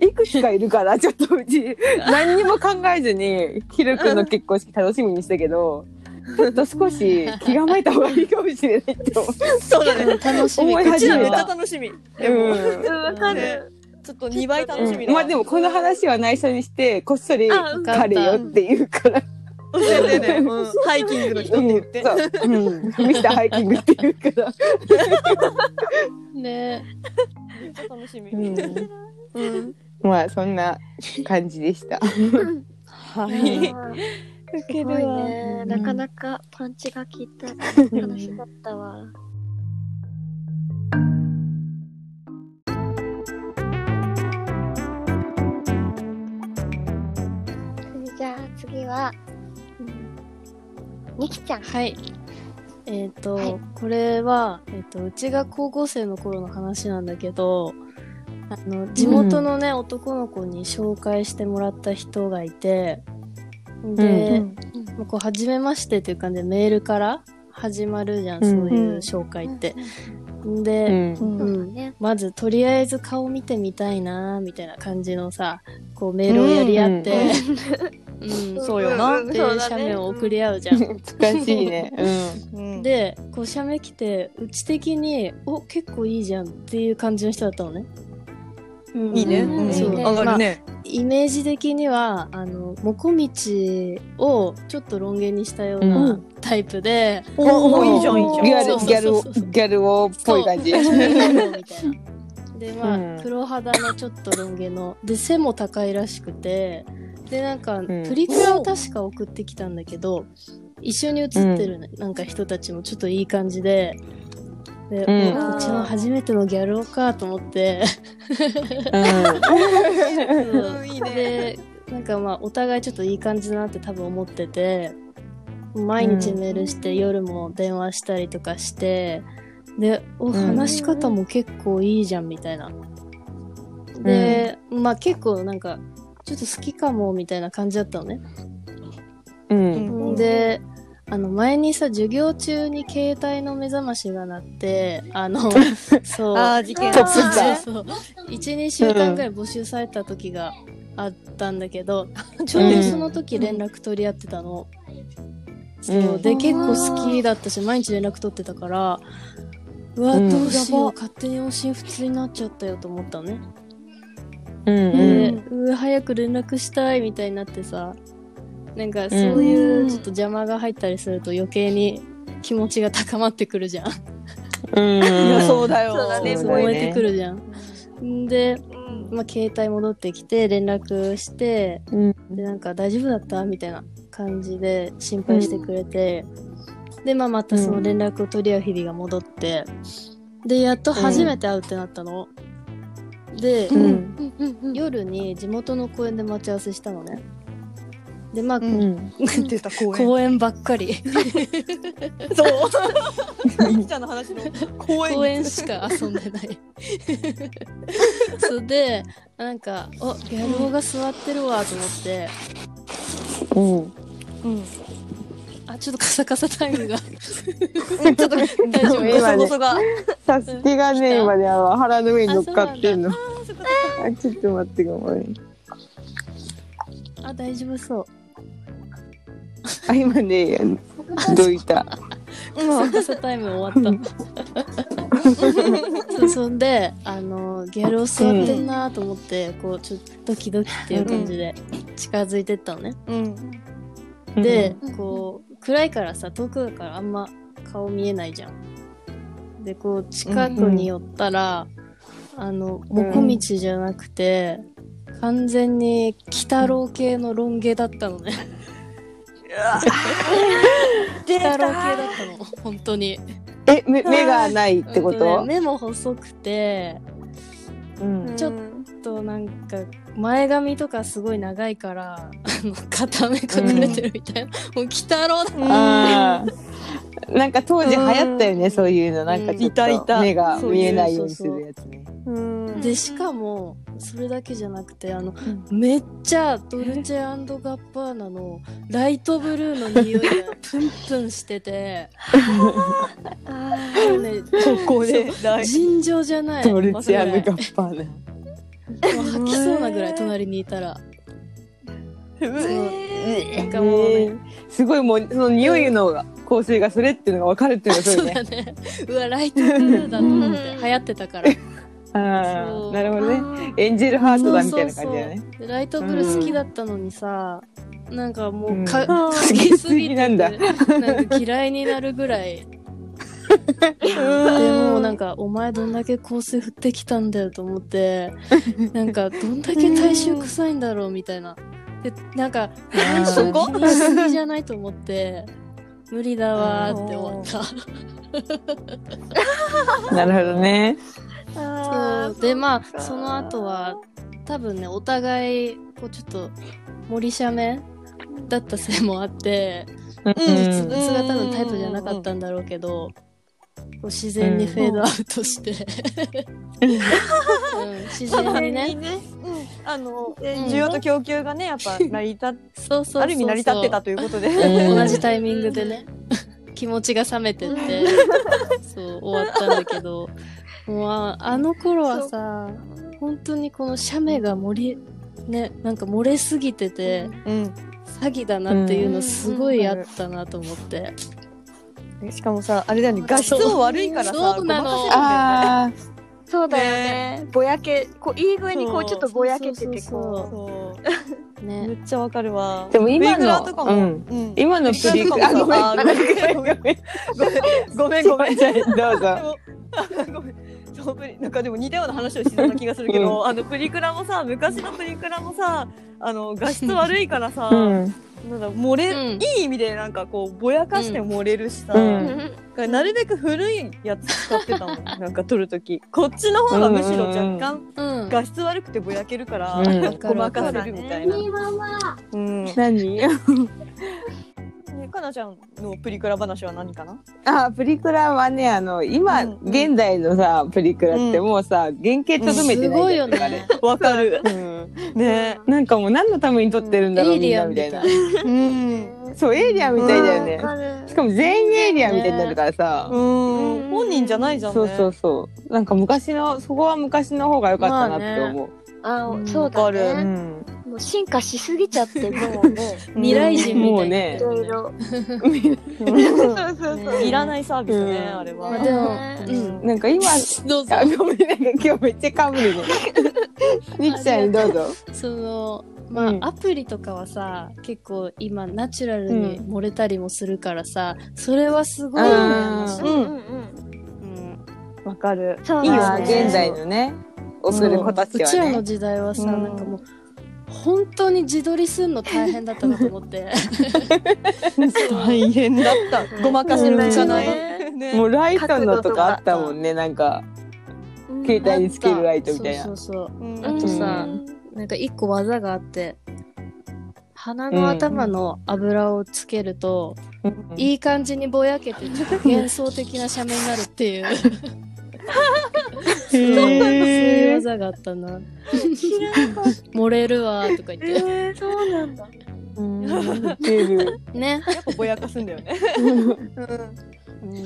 [SPEAKER 2] いくつかいるから、ちょっとうち、何にも考えずに、ヒロ君の結婚式楽しみにしたけど、ちょっと少し気構えた方がいいかもしれないって思う。
[SPEAKER 3] そうだね
[SPEAKER 1] 楽しみ。
[SPEAKER 2] 思いう始め
[SPEAKER 3] ちらめったちゃ
[SPEAKER 2] た。
[SPEAKER 3] 楽しみ。でも、
[SPEAKER 2] うん。
[SPEAKER 4] うん、わかる。
[SPEAKER 3] ちょっと2倍楽しみ。だ、
[SPEAKER 2] まあでもこの話は内緒にしてこっそり彼よって言うから、
[SPEAKER 3] 教えてね、うん。ハイキングの人って言って、
[SPEAKER 2] うんそう。うん、ミスターハイキングって言うから、
[SPEAKER 1] ね。
[SPEAKER 3] めっちゃ楽しみ、
[SPEAKER 2] うん
[SPEAKER 3] うん
[SPEAKER 2] まあそんな感じでした。
[SPEAKER 3] はい
[SPEAKER 4] すごいね。
[SPEAKER 2] うん
[SPEAKER 4] なかなかパンチが効いた話だったわ。じゃあ次は、うん、みきちゃん。
[SPEAKER 1] はい。えっ、と、
[SPEAKER 4] はい
[SPEAKER 1] これは、えっ、と、うちが高校生の頃の話なんだけど、あの、地元のね、男の子に紹介してもらった人がいて、で、
[SPEAKER 2] うん
[SPEAKER 1] もうこう、初めましてっていう感じでメールから始まるじゃん、
[SPEAKER 2] うん。
[SPEAKER 1] そういう紹介って。
[SPEAKER 2] う
[SPEAKER 1] で、
[SPEAKER 2] ん。
[SPEAKER 3] うん。
[SPEAKER 1] まずとりあえず顔見てみたいなみたいな感じのさこうメールをやり合って、うん
[SPEAKER 3] そうよな
[SPEAKER 4] うん。
[SPEAKER 1] で、
[SPEAKER 4] そうだね。
[SPEAKER 1] 写メを送り合うじゃん。
[SPEAKER 2] 難しいね。
[SPEAKER 3] うん、
[SPEAKER 1] でこう写メ来てうち的にお結構いいじゃんっていう感じの人だったのね。うん
[SPEAKER 3] いいね、
[SPEAKER 1] そう
[SPEAKER 3] 上がるね、
[SPEAKER 1] イメージ的にはあのもこみちをちょっとロン毛にしたよう
[SPEAKER 2] う
[SPEAKER 1] なん。タイプで、
[SPEAKER 3] お
[SPEAKER 2] うん。
[SPEAKER 3] おいいじゃんいいじゃん。
[SPEAKER 2] ギャルギャルギャル王っぽい感じ。
[SPEAKER 1] でまあ、
[SPEAKER 2] うん。
[SPEAKER 1] 黒肌のちょっとロン毛ので背も高いらしくて。でなんか、
[SPEAKER 2] ん。
[SPEAKER 1] プリクラを確か送ってきたんだけど一緒に写ってる、ねなんか人たちもちょっといい感じでで、
[SPEAKER 2] うん。
[SPEAKER 1] おうちの初めてのギャル男かと思って。でなんかまあお互いちょっといい感じだなって多分思ってて毎日メールして夜も電話したりとかしてで、お、
[SPEAKER 2] ん。
[SPEAKER 1] 話し方も結構いいじゃん、みたいな。で、まあ結構なんか、ちょっと好きかも、みたいな感じだったのね。
[SPEAKER 2] うん。
[SPEAKER 1] で、あの、前にさ、授業中に携帯の目覚ましが鳴って、あの、そう。
[SPEAKER 3] あー事件
[SPEAKER 2] トップスター
[SPEAKER 1] そうそう。1、2週間ぐらい募集された時があったんだけど、ちょうどその時連絡取り合ってたの。そうう。
[SPEAKER 2] ん
[SPEAKER 1] で、結構好きだったし、毎日連絡取ってたから、うわ、
[SPEAKER 2] うん
[SPEAKER 1] どうしよう、勝手に音信不通になっちゃったよと思ったのね。
[SPEAKER 2] うん
[SPEAKER 1] で、うわ、早く連絡したいみたいになってさ、なんかそういうちょっと邪魔が入ったりすると余計に気持ちが高まってくるじゃん。
[SPEAKER 2] うん。
[SPEAKER 3] いや そうだよ
[SPEAKER 4] そうだね
[SPEAKER 1] 燃えてくるじゃん。んで、
[SPEAKER 4] うん
[SPEAKER 1] まあ、携帯戻ってきて連絡して、
[SPEAKER 2] うん。
[SPEAKER 1] で、なんか大丈夫だった？みたいな感じで心配してくれて、で、まあ、またその連絡を取り合う日々が戻って、で、やっと初めて会うってなったの。で、
[SPEAKER 2] うん。
[SPEAKER 4] うんうんうん
[SPEAKER 1] 夜に地元の公園で待ち合わせしたのね。で、まあ、
[SPEAKER 3] う
[SPEAKER 2] うん。
[SPEAKER 3] 出た公園
[SPEAKER 1] 公園ばっかり。
[SPEAKER 3] そういきちゃんの話の公園
[SPEAKER 1] 公園しか遊んでない。それで、なんか、お、ギャル男が座ってるわと思って、
[SPEAKER 2] うん。
[SPEAKER 3] うん
[SPEAKER 1] あ、ちょっとカサカサタイムが。
[SPEAKER 3] ちょっと大丈夫
[SPEAKER 2] 今ね
[SPEAKER 3] ボソボソが
[SPEAKER 2] サスケがね、今ね、あの腹の上に乗っかってんの。
[SPEAKER 3] あ、
[SPEAKER 2] ちょっと待ってごめん。
[SPEAKER 1] あ、大丈夫そう。
[SPEAKER 2] あ、今ね、どいた。
[SPEAKER 1] カサカサタイム終わった。そんで、あの、ギャルを座ってんなと思って、こう、ちょっとドキドキっていう感じで近づいてったのね。
[SPEAKER 3] うん
[SPEAKER 1] で
[SPEAKER 4] うん、
[SPEAKER 1] こう、暗いからさ、遠くだからあんま顔見えないじゃん。で、こう、近くに寄ったら、あの、もこみちじゃなくて、完全に、鬼太郎系のロン毛だったのね。
[SPEAKER 3] 出
[SPEAKER 1] 鬼太郎系
[SPEAKER 3] た
[SPEAKER 1] だったの、本当に。
[SPEAKER 2] え、目、目がないってこ
[SPEAKER 1] うん
[SPEAKER 2] と
[SPEAKER 1] ね目も細くて、
[SPEAKER 2] うん。
[SPEAKER 1] ちょっとなんか、前髪とかすごい長いから、あの、片目隠れてるみたいな。もう、鬼太郎だ
[SPEAKER 2] ああ。なんか当時流行ったよね、そういうの。なんかちょっ
[SPEAKER 3] いたいた。
[SPEAKER 2] と目が見えないようにするやつね。
[SPEAKER 3] うん。
[SPEAKER 1] でしかもそれだけじゃなくてあの、めっちゃドルチェガッバーナのライトブルーの匂いがプンプンしてて。
[SPEAKER 4] あ
[SPEAKER 1] もうね
[SPEAKER 3] ここで大
[SPEAKER 1] 尋常じゃない。
[SPEAKER 2] ドルチェガ
[SPEAKER 1] も
[SPEAKER 2] ッパーナ。
[SPEAKER 1] う吐きそうなぐらい隣にいたら。そうなんかもうね、
[SPEAKER 2] すごいもう、その匂いの構成がそれっていうのが分かるっていうのがそ
[SPEAKER 1] そう
[SPEAKER 2] れね。
[SPEAKER 1] だね。うわライトブルーだと思って流行ってたから。
[SPEAKER 2] ああ、
[SPEAKER 1] そう。
[SPEAKER 2] なるほどね。
[SPEAKER 4] ー。
[SPEAKER 2] エンジェルハートだみたいな感じだよね。
[SPEAKER 1] ライトブルー好きだったのにさ、なんかもうか、
[SPEAKER 2] うん。
[SPEAKER 1] 好きすぎ
[SPEAKER 2] なんだ。
[SPEAKER 1] なんか嫌いになるぐらい。でもうなん。かお前どんだけ香水振ってきたんだよと思ってなんかどんだけ体臭臭いんだろうみたいなでなんか体臭気にしすぎじゃないと思って無理だわーって終わった。
[SPEAKER 2] なるほどね。
[SPEAKER 4] あ
[SPEAKER 1] そう。でまあその後は多分ねお互いこうちょっと森シャメだったせいもあって
[SPEAKER 2] うん
[SPEAKER 1] 実物が多分タイプじゃなかったんだろうけど、こう自然にフェードアウトして、うん。自然にね。
[SPEAKER 3] ね。あの
[SPEAKER 4] うん。
[SPEAKER 3] 需要と供給がねやっぱ成り立っ
[SPEAKER 1] そうそう
[SPEAKER 3] ある意味成り立ってたということで。
[SPEAKER 2] うん
[SPEAKER 1] 同じタイミングでね。気持ちが冷めてって。そう終わったんだけど。もうああの頃はさ本当にこの写メが盛りねなんか漏れすぎてて
[SPEAKER 3] うん。
[SPEAKER 1] 詐欺だなっていうのすごいあったなと思って、
[SPEAKER 3] しかもさあれだよね。画質も悪いからさ
[SPEAKER 1] そう。なの
[SPEAKER 2] あ
[SPEAKER 4] そうだよね。ぼやけ、こう、いい具合にこう、ちょっとぼやけてて、こ
[SPEAKER 3] そう
[SPEAKER 1] ね。
[SPEAKER 3] めっちゃわかるわ。
[SPEAKER 2] でも今のうん。
[SPEAKER 3] うん。
[SPEAKER 2] 今のプリクラ、あ、ごめん、
[SPEAKER 3] あ
[SPEAKER 2] ごめん、ごめん、ごめん。
[SPEAKER 3] ごめん。
[SPEAKER 2] どうぞ。
[SPEAKER 3] でもごめん。そうなんかでも似たような話をしそうな気がするけど、あのプリクラもさ昔のプリクラもさあの画質悪いからさ、
[SPEAKER 2] うん。
[SPEAKER 3] なんだ漏れ、
[SPEAKER 1] うん。
[SPEAKER 3] いい意味でなんかこうぼやかして漏れるしさ、
[SPEAKER 2] うん。
[SPEAKER 4] う。
[SPEAKER 3] なるべく古いやつ使ってたもん なんか撮るとき。こっちの方がむしろ若干
[SPEAKER 1] うん。
[SPEAKER 3] 画質悪くてぼやけるから、
[SPEAKER 2] うん。
[SPEAKER 3] ごまかせるみたいな、う かなちゃんのプリクラ話は何かな？
[SPEAKER 2] あプリクラはねあの今、
[SPEAKER 3] うんうん。
[SPEAKER 2] 現代のさプリクラって
[SPEAKER 3] うん
[SPEAKER 2] もうさ、原型とどめてないじゃん
[SPEAKER 1] ね。
[SPEAKER 3] わかる。
[SPEAKER 2] うん。
[SPEAKER 3] ね。
[SPEAKER 2] なんかもう何のために撮ってるんだろうみん。なみたいな。
[SPEAKER 1] な。
[SPEAKER 3] うん。
[SPEAKER 2] そうエイリアンみたいだよね、
[SPEAKER 4] わかる
[SPEAKER 2] しかも全員エイリアンみたいになるからさ、
[SPEAKER 3] うん。本人じゃないじゃんね。
[SPEAKER 2] そうそうそう。なんか昔のそこは昔の方が良かったなって思う、
[SPEAKER 4] あ
[SPEAKER 3] うん。
[SPEAKER 4] そうだ
[SPEAKER 3] わかる。
[SPEAKER 2] う
[SPEAKER 4] ね。
[SPEAKER 2] ん
[SPEAKER 4] もう進化しすぎちゃって、もう。ね、
[SPEAKER 1] 未来人みたいな。
[SPEAKER 2] もうね。
[SPEAKER 4] いろいろ。
[SPEAKER 3] いらないサービスね、
[SPEAKER 2] うん。
[SPEAKER 3] あれは。
[SPEAKER 1] まあでも
[SPEAKER 4] ね
[SPEAKER 1] うん。
[SPEAKER 2] なんか今
[SPEAKER 1] どうぞ。
[SPEAKER 2] あ。ごめんなんか今日めっちゃかぶるね みきちゃんにどうぞ。
[SPEAKER 1] そのまあ、
[SPEAKER 2] うん。
[SPEAKER 1] アプリとかはさ結構今ナチュラルに漏れたりもするからさ、それはすごい羨ましい、
[SPEAKER 3] うん。
[SPEAKER 4] うん。うん。
[SPEAKER 1] うん
[SPEAKER 3] わかる。
[SPEAKER 4] そう
[SPEAKER 3] いいよ。
[SPEAKER 2] あー
[SPEAKER 3] ね
[SPEAKER 2] 現代のね送る子たちは
[SPEAKER 1] うちらの
[SPEAKER 2] ね
[SPEAKER 1] 時代はさ、
[SPEAKER 3] うん。
[SPEAKER 1] なんかもう本当に自撮りすんの大変だったなと思って。
[SPEAKER 3] 大変だった。ごまかしの効かない。ね。
[SPEAKER 2] もうライトのとかあったもんね。なんか
[SPEAKER 4] うん。
[SPEAKER 2] 携帯につけるライトみたいな。
[SPEAKER 1] そうそう
[SPEAKER 3] う。ん。
[SPEAKER 1] そうあとさ、なんか一個技があって。鼻の頭の油をつけると、いい感じにぼやけてちょっと幻想的な写メになるっていう そういう技があった。な漏れるわーとか言って。
[SPEAKER 4] えー、そうなんだ。
[SPEAKER 2] うん。
[SPEAKER 1] ね。
[SPEAKER 3] やっぱぼやかすんだよね。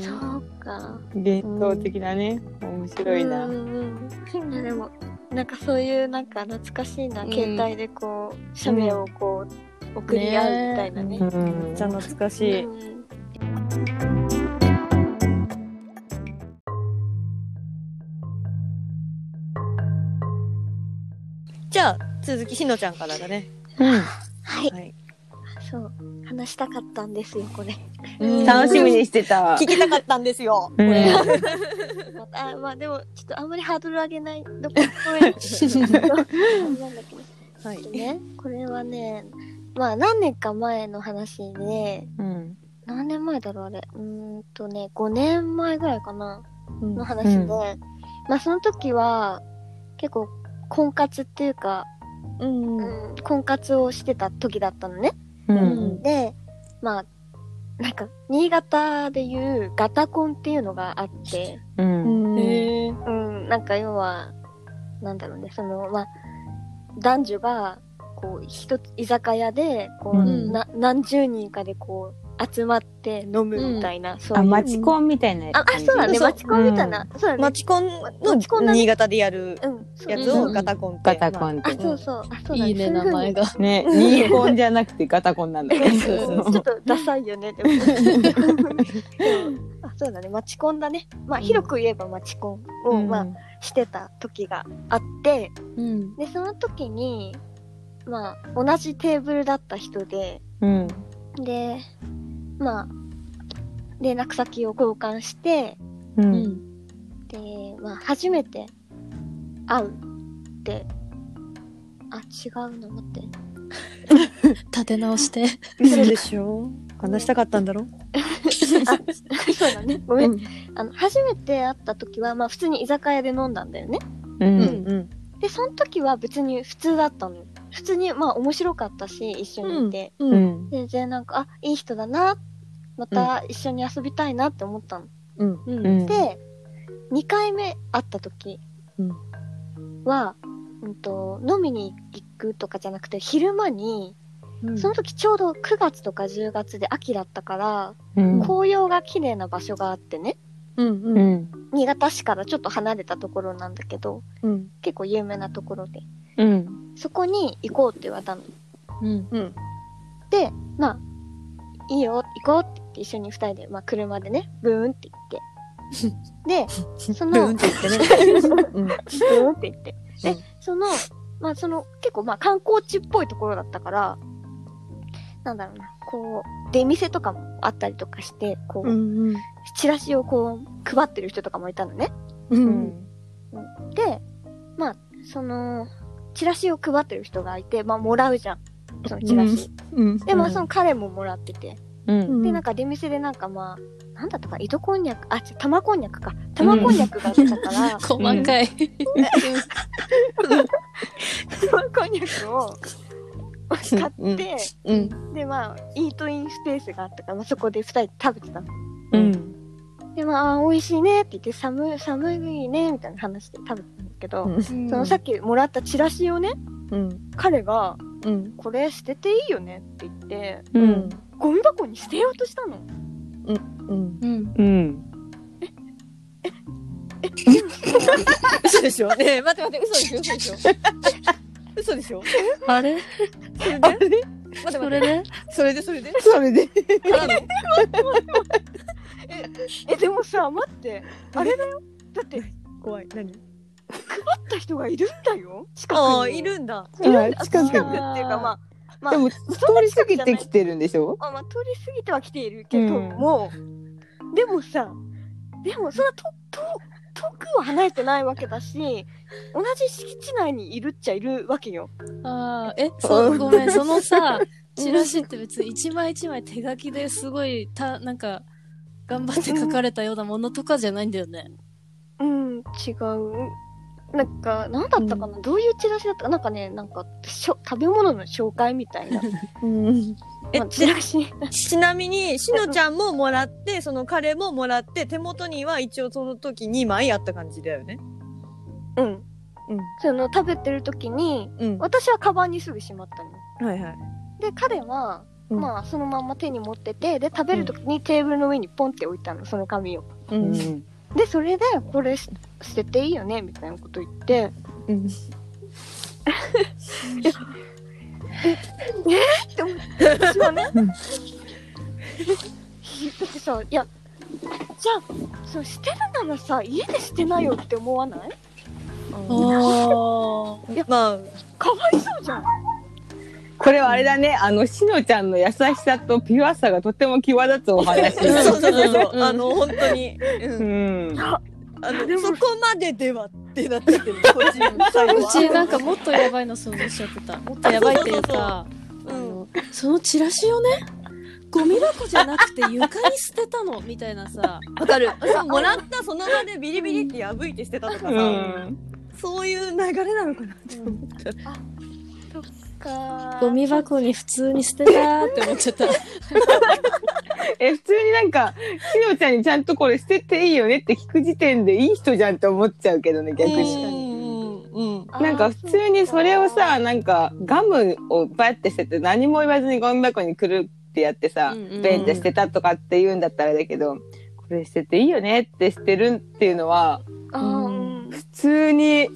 [SPEAKER 4] そうか。
[SPEAKER 2] 幻想的なね面白いな。
[SPEAKER 4] うん。うん。うん。でも、なんかそういうなんか懐かしいな、
[SPEAKER 1] うん。
[SPEAKER 4] 携帯でこう、写メをこう、送り合うみたいなね。
[SPEAKER 2] うん。
[SPEAKER 3] めっちゃ懐かしい。続きひのちゃんからだね。
[SPEAKER 2] うん
[SPEAKER 4] はい。
[SPEAKER 3] はい。
[SPEAKER 4] そう。話したかったんですよ、これ。
[SPEAKER 2] 楽しみにしてた
[SPEAKER 3] 聞きたかったんですよ。
[SPEAKER 2] うん
[SPEAKER 3] これ。
[SPEAKER 4] あまあでも、ちょっとあんまりハードル上げないどこごめんなんだけど。
[SPEAKER 3] はい
[SPEAKER 4] えっとね、これはね、まあ何年か前の話で、
[SPEAKER 2] うん
[SPEAKER 4] 何年前だろうあれ。うーんとね、5年前ぐらいかな、
[SPEAKER 3] うん
[SPEAKER 4] の話で、
[SPEAKER 2] うん
[SPEAKER 4] まあその時は、結構、婚活っていうか、
[SPEAKER 3] うん。
[SPEAKER 4] うん、婚活をしてた時だったのね。
[SPEAKER 2] うん。
[SPEAKER 4] で、まあ、なんか、新潟でいうガタコンっていうのがあって、
[SPEAKER 2] うん。
[SPEAKER 4] うん、なんか要は、なんだろうね、その、まあ、男女が、こう、一つ、居酒屋で、こう、
[SPEAKER 2] うん。
[SPEAKER 4] な、何十人かでこう、集まって飲むみたいな、そういう。
[SPEAKER 2] あマチコンみたいな
[SPEAKER 4] あ、あ、そうだね、
[SPEAKER 3] そう。
[SPEAKER 4] マチコンみたいな。そうだね。
[SPEAKER 3] マチコン
[SPEAKER 4] マチコンだね。
[SPEAKER 3] の新潟でやる
[SPEAKER 4] うん、そう
[SPEAKER 3] やつをガタコンって。
[SPEAKER 2] ガタコンっ
[SPEAKER 4] あ、
[SPEAKER 2] て
[SPEAKER 4] そうそう。あ、そうだ
[SPEAKER 1] いいね名前が。
[SPEAKER 2] ねニーコンじゃなくてガタコンなんだ。ね
[SPEAKER 4] そうそう。ちょっとダサいよね、でも。あ、そうだね、マチコンだね。まあ、広く言えばマチコンを、まあ、してた時があって、
[SPEAKER 1] うん。
[SPEAKER 4] で、その時に、まあ、同じテーブルだった人で、
[SPEAKER 2] うん。
[SPEAKER 4] で、まあ、連絡先を交換して、
[SPEAKER 2] う
[SPEAKER 1] うんん
[SPEAKER 4] で、まあ、初めて会うって、あ、違うの、待って。
[SPEAKER 1] 立て直して
[SPEAKER 3] 嘘でしょ？話したかったんだろ？
[SPEAKER 4] そうだね。ごめん。
[SPEAKER 3] うん
[SPEAKER 4] あの、初めて会った時は、まあ、普通に居酒屋で飲んだんだよね。
[SPEAKER 2] う
[SPEAKER 3] うんん
[SPEAKER 4] で、その時は別に普通だったのよ。普通に、まあ、面白かったし、一緒にいて。
[SPEAKER 3] う。
[SPEAKER 2] うんん
[SPEAKER 4] 全然なんか、あ、いい人だな。また一緒に遊びたいなって思ったの。
[SPEAKER 3] うん。
[SPEAKER 4] で、2回目会った時
[SPEAKER 3] うん
[SPEAKER 4] は、うんと、飲みに行くとかじゃなくて、昼間に、
[SPEAKER 1] うん
[SPEAKER 4] その時ちょうど9月とか10月で秋だったから、
[SPEAKER 2] うん
[SPEAKER 4] 紅葉が綺麗な場所があってね、
[SPEAKER 3] うん。
[SPEAKER 2] う
[SPEAKER 3] うん。
[SPEAKER 2] ん
[SPEAKER 4] 新潟市からちょっと離れたところなんだけど、
[SPEAKER 3] うん。
[SPEAKER 4] 結構有名なところで、
[SPEAKER 2] うん
[SPEAKER 4] そこに行こうって言われたの。
[SPEAKER 1] うん
[SPEAKER 3] うん。
[SPEAKER 4] で、まあ、いいよ、行こうって言って一緒に二人で、まあ車でね、ブーンって行って。で、その、
[SPEAKER 3] ブーンって言ってね。うん。
[SPEAKER 4] ブーンって言って。で、
[SPEAKER 3] うん
[SPEAKER 4] その、まあその、結構まあ観光地っぽいところだったから、なんだろうな、こう、出店とかもあったりとかして、こう、
[SPEAKER 3] うん。
[SPEAKER 4] チラシをこう、配ってる人とかもいたのね。
[SPEAKER 3] う。
[SPEAKER 2] うんん
[SPEAKER 4] で、まあ、その、チラシを配ってる人がいて、まあもらうじゃん。そのチラシ。
[SPEAKER 3] うん。
[SPEAKER 4] で、まあその彼ももらってて。
[SPEAKER 2] うん
[SPEAKER 4] で、なんか出店でなんかまあ、なんだったか、糸こんにゃく、あ、玉こんにゃくか。玉こんにゃくがあったから、
[SPEAKER 1] 細かい、
[SPEAKER 4] 玉こんにゃくを買って、
[SPEAKER 2] うん。
[SPEAKER 4] でまあイートインスペースがあったから、まあ、そこで2人で食べてたの
[SPEAKER 2] うん。
[SPEAKER 4] でまあ美味しいねって言って寒い寒いねみたいな話で食べてたんだけど、
[SPEAKER 2] うん
[SPEAKER 4] そのさっきもらったチラシをね
[SPEAKER 3] うん。
[SPEAKER 4] 彼が
[SPEAKER 3] うん。
[SPEAKER 4] 「これ捨てていいよね」って言って
[SPEAKER 2] うん。
[SPEAKER 4] ゴミ箱に捨てようとしたの
[SPEAKER 3] うん。
[SPEAKER 1] うん。
[SPEAKER 2] うん。
[SPEAKER 3] 嘘でしょねえ、待って待って、嘘でしょ嘘でしょ嘘でしょ
[SPEAKER 1] あれ
[SPEAKER 2] あれ
[SPEAKER 3] 待って待って。
[SPEAKER 1] それで
[SPEAKER 3] それでそれで
[SPEAKER 2] それで。
[SPEAKER 4] えでもさ待って。あれだよ。だって配
[SPEAKER 3] 怖い。何？
[SPEAKER 4] った人がいるんだよ。近くに。
[SPEAKER 3] ああ、いるんだ。
[SPEAKER 4] いる
[SPEAKER 2] 近く
[SPEAKER 4] 近くっていうかまあまあ
[SPEAKER 2] でも、通り過ぎてきてるんでしょ？
[SPEAKER 4] あまあ、通り過ぎては来ているけど
[SPEAKER 2] うん。
[SPEAKER 4] も、でもさでもそんなとと遠くは離れてないわけだし同じ敷地内にいるっちゃいるわけよ。
[SPEAKER 1] ああ、え、そう、ごめん、そのさ、チラシって別に一枚一枚手書きですごい、た、なんか、頑張って書かれたようなものとかじゃないんだよね。
[SPEAKER 4] うん違うなんか何だったかな、どういうチラシだった？かなんかねなんかしょ食べ物の紹介みたいな、
[SPEAKER 3] うん。え
[SPEAKER 4] まあ、チラシ
[SPEAKER 3] ちなみに、しのちゃんももらって、その彼ももらって、手元には一応その時2枚あった感じだよね。
[SPEAKER 4] うん
[SPEAKER 3] うん。
[SPEAKER 4] その食べてる時に
[SPEAKER 3] うん。
[SPEAKER 4] 私はカバンにすぐしまったの
[SPEAKER 3] はいはい。
[SPEAKER 4] で彼は、
[SPEAKER 3] うん。
[SPEAKER 4] まあそのまま手に持っててで食べる時にテーブルの上にポンって置いたのその紙を。
[SPEAKER 3] う。
[SPEAKER 2] うん。ん。
[SPEAKER 4] でそれでこれ捨てていいよねみたいなこと言って。
[SPEAKER 3] うん。
[SPEAKER 4] でも 私はね。だ
[SPEAKER 2] うん。
[SPEAKER 4] ってさいやじゃあそう捨てるならさ家で捨てなよって思わない？
[SPEAKER 1] あ
[SPEAKER 3] まあ、
[SPEAKER 4] かわいそうじゃん
[SPEAKER 2] これはあれだね、あの、しのちゃんの優しさとピュアさがとても際立つお話。
[SPEAKER 3] そうそうそうそう。
[SPEAKER 1] うん
[SPEAKER 3] あの、本当に。う。
[SPEAKER 2] うんん。
[SPEAKER 3] あの、そこまでではってなっちゃってる。こっちの最
[SPEAKER 1] あ。
[SPEAKER 3] 後は。
[SPEAKER 1] うちなんかもっとやばいの想像しちゃってた。もっとやばいっていうか、あ
[SPEAKER 3] うん。
[SPEAKER 1] の、そのチラシをね、ゴミ箱じゃなくて床に捨てたの みたいなさ、
[SPEAKER 3] わかる。そう、もらったその場でビリビリって破いて捨てたとかさ、
[SPEAKER 2] うん。
[SPEAKER 3] そういう流れなのかなって思った。
[SPEAKER 4] か
[SPEAKER 1] ゴミ箱に普通に捨てたーって思っちゃった。
[SPEAKER 2] え、普通になんか、しのちゃんにちゃんとこれ捨てていいよねって聞く時点でいい人じゃんって思っちゃうけどね、逆
[SPEAKER 3] う
[SPEAKER 2] に。
[SPEAKER 3] んうんうん。
[SPEAKER 2] なんか普通にそれをさ、なんかガムをバッて捨てて何も言わずにゴミ箱にくるってやってさ
[SPEAKER 1] うんうんうん、
[SPEAKER 2] ベンって捨てたとかって言うんだったらだけど、これ捨てていいよねって捨てるっていうのは、普通に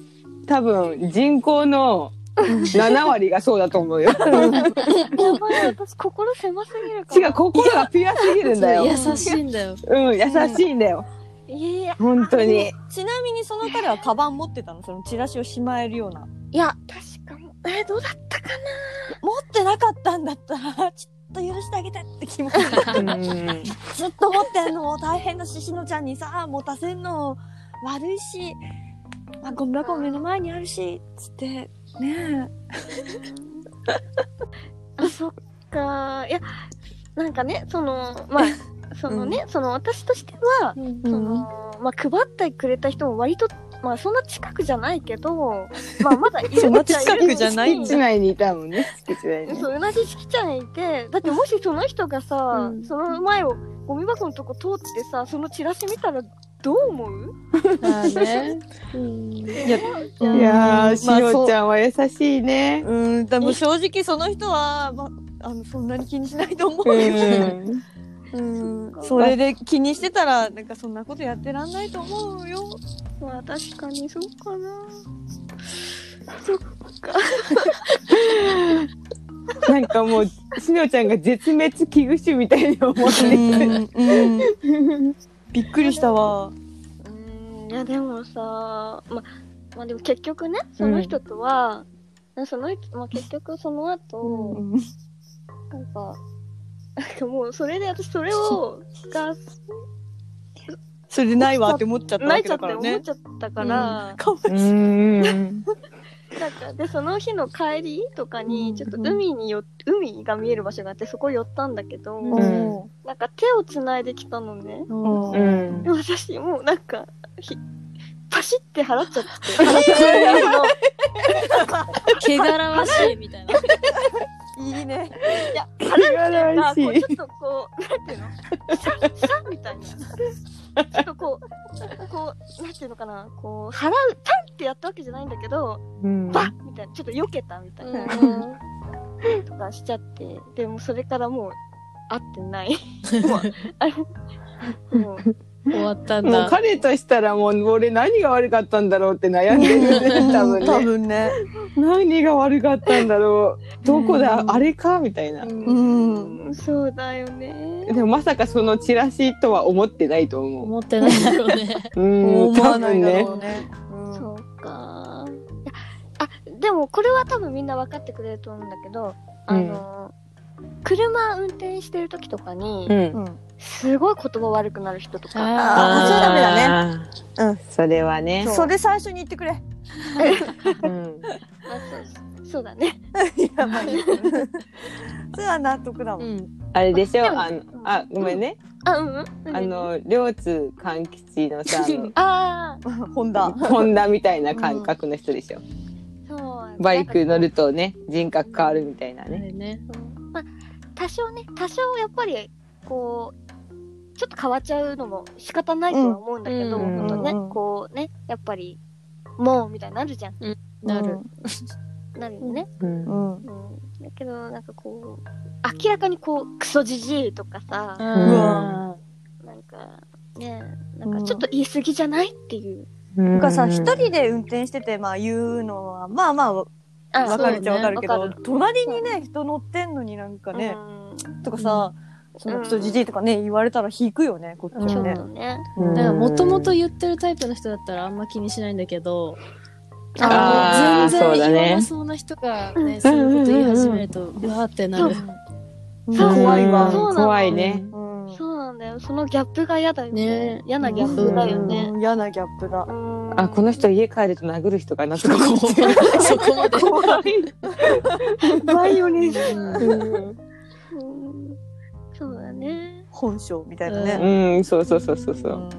[SPEAKER 2] 多分人口の 7割がそうだと思うよ。
[SPEAKER 4] やばい私心狭すぎるか
[SPEAKER 2] 違う、
[SPEAKER 4] ら
[SPEAKER 2] 心がピュアすぎるんだよ。
[SPEAKER 1] 優しいんだよ。
[SPEAKER 2] うん、優しいんだよ。
[SPEAKER 4] いや
[SPEAKER 2] 本当に。
[SPEAKER 3] ちなみにその彼はカバン持ってたの？そのチラシをしまえるような。
[SPEAKER 4] いや確かにえーどうだったか
[SPEAKER 3] 持ってなかったんだったら、ちょっと許してあげてって気持ち。
[SPEAKER 2] うん
[SPEAKER 3] ずっと持ってんの大変だし、しのちゃんにさ、持たせんの悪いし、まあ、ゴミ箱も目の前にあるし、つって、ね
[SPEAKER 4] な あそっかいやなんかねそのまあ そのね、その私としては
[SPEAKER 3] え。
[SPEAKER 4] その、まあ、配ってくれた人も割と、まあ、そんな近くじゃないけど、まあ、まだいる
[SPEAKER 3] そんな近くじゃないん
[SPEAKER 2] 敷地内にいたもんね、敷地内に。
[SPEAKER 4] そう同じ敷地内にいて。だってもしその人がさ、
[SPEAKER 3] うん。
[SPEAKER 4] その前をゴミ箱のとこ通ってさそのチラシ見たらどう思う？
[SPEAKER 1] まあね。
[SPEAKER 3] いや、
[SPEAKER 2] いやー、し
[SPEAKER 3] まあ
[SPEAKER 2] のちゃんは優しいね。
[SPEAKER 3] うん、でも正直その人は、まあ、あの、そんなに気にしないと思
[SPEAKER 2] う
[SPEAKER 3] うよ。
[SPEAKER 2] ん。
[SPEAKER 3] うん、それで気にしてたら、なんかそんなことやってらんないと思うよ。
[SPEAKER 4] まあ確かにそうかなそっ
[SPEAKER 2] なんかもう、しのちゃんが絶滅危惧種みたいに思ってる。
[SPEAKER 3] びっくりしたわ。
[SPEAKER 4] うんいやでもさままあでも結局ねその人とは、その人まあ結局その後、なんかなんかもうそれで私それをが
[SPEAKER 3] それでないわって思っちゃったわけ
[SPEAKER 4] 泣いちゃって
[SPEAKER 3] だからね。
[SPEAKER 4] 思っちゃったから、
[SPEAKER 3] かわいそう。
[SPEAKER 2] うん。
[SPEAKER 4] なんかでその日の帰りとかにちょっと海によ海が見える場所があってそこ寄ったんだけど、
[SPEAKER 2] ん
[SPEAKER 4] なんか手をつないできたのね、
[SPEAKER 3] うん。
[SPEAKER 4] 私もうなんかひパシって払っちゃって払っちゃうの
[SPEAKER 1] 汚らわしいみたいな。
[SPEAKER 3] いいね。
[SPEAKER 4] いや、
[SPEAKER 2] 素晴ら
[SPEAKER 4] なんかこう
[SPEAKER 2] しい
[SPEAKER 4] ちょっとこう、なんていうのシャッシャッみたいな。ちょっとこう、こう、なんていうのかな、こう、払う、パンってやったわけじゃないんだけど、
[SPEAKER 2] うん。
[SPEAKER 4] バッみたいな、ちょっと避けたみたいな、
[SPEAKER 1] うん。
[SPEAKER 4] とかしちゃって、でもそれからもう、会ってない。もう、あれ、もう、
[SPEAKER 1] 終わったん
[SPEAKER 2] もう
[SPEAKER 1] だ。
[SPEAKER 2] 彼としたらもう俺何が悪かったんだろうって悩んでるね 多分ね。
[SPEAKER 3] 多分ね。
[SPEAKER 2] 何が悪かったんだろう。どこだ、
[SPEAKER 3] うん
[SPEAKER 2] あれか？みたいな、
[SPEAKER 3] うん。
[SPEAKER 4] うん。そうだよね。
[SPEAKER 2] でもまさかそのチラシとは思ってないと思う。
[SPEAKER 1] 思ってないだろうね。
[SPEAKER 2] うん
[SPEAKER 3] 思わないだ
[SPEAKER 2] 多
[SPEAKER 3] ろうね。うん。
[SPEAKER 4] そうか。いやあ、でもこれは多分みんな分かってくれると思うんだけど、あの、車運転してる時とかに、
[SPEAKER 2] うん。
[SPEAKER 3] うん。
[SPEAKER 4] すごい言葉悪くなる人とか。
[SPEAKER 3] あー。それダメだね
[SPEAKER 2] ね
[SPEAKER 3] うん。
[SPEAKER 2] それはね。
[SPEAKER 3] それ最初に言ってくれ。
[SPEAKER 2] うん。
[SPEAKER 4] あそう。そうだね。
[SPEAKER 3] やばい。それは納得だも
[SPEAKER 1] うん。ん。
[SPEAKER 2] あれでしょ？あのあごめんね。
[SPEAKER 4] あ、うんうん。
[SPEAKER 2] あ、の両津勘吉のさあ
[SPEAKER 3] ホンダ。
[SPEAKER 2] ホンダみたいな感覚の人でしょ、
[SPEAKER 4] そう。
[SPEAKER 2] バイク乗
[SPEAKER 4] る。
[SPEAKER 2] るとね人格変わるみたいなね。
[SPEAKER 4] まあ、多少ね、多少やっぱり、こう、ちょっと変わっちゃうのも仕方ないとは思うんだけど、
[SPEAKER 1] うん
[SPEAKER 4] ほんとね、
[SPEAKER 3] うん
[SPEAKER 4] こうね、やっぱり、もう、みたいになるじゃん。
[SPEAKER 1] なる。
[SPEAKER 4] なるよね。
[SPEAKER 2] うん
[SPEAKER 3] うん
[SPEAKER 4] うん。だけど、なんかこう、明らかにこう、クソじじいとかさ、
[SPEAKER 1] う
[SPEAKER 3] わ
[SPEAKER 4] なんか、ね、なんかちょっと言い過ぎじゃないっていう。
[SPEAKER 2] なん
[SPEAKER 3] なんかさ、一人で運転してて、まあ言うのは、まあまあ、わ
[SPEAKER 4] あ
[SPEAKER 3] かるっちゃわかるけど、
[SPEAKER 4] わかる。
[SPEAKER 3] 隣にね、人乗ってんのになんかね、
[SPEAKER 4] うん。
[SPEAKER 3] とかさ、そのクソじじいとかね、言われたら引くよね、こっち
[SPEAKER 4] ちょっ
[SPEAKER 3] はね。
[SPEAKER 1] だからもともと言ってるタイプの人だったらあんま気にしないんだけど、
[SPEAKER 2] あー
[SPEAKER 1] 全然
[SPEAKER 2] そうだね
[SPEAKER 1] 言わなそうな人がね、そういうこと言い始めると、うわーってなる。
[SPEAKER 3] うん。
[SPEAKER 4] そう
[SPEAKER 3] 怖いわ。
[SPEAKER 4] そうなの。
[SPEAKER 2] 怖いね。
[SPEAKER 3] うん。
[SPEAKER 4] そうなんだよ。そのギャップが嫌だよね。
[SPEAKER 1] ね。
[SPEAKER 4] 嫌なギャップだよね。
[SPEAKER 3] うん。嫌なギャップだ。
[SPEAKER 4] うん
[SPEAKER 2] あこの人家帰ると殴る人かなとか思って
[SPEAKER 1] そこまで。
[SPEAKER 2] 怖い
[SPEAKER 4] 怖いよね。そうだね。
[SPEAKER 3] 本性みたいな
[SPEAKER 1] う
[SPEAKER 3] ね。
[SPEAKER 2] うんそうそうそうそうそう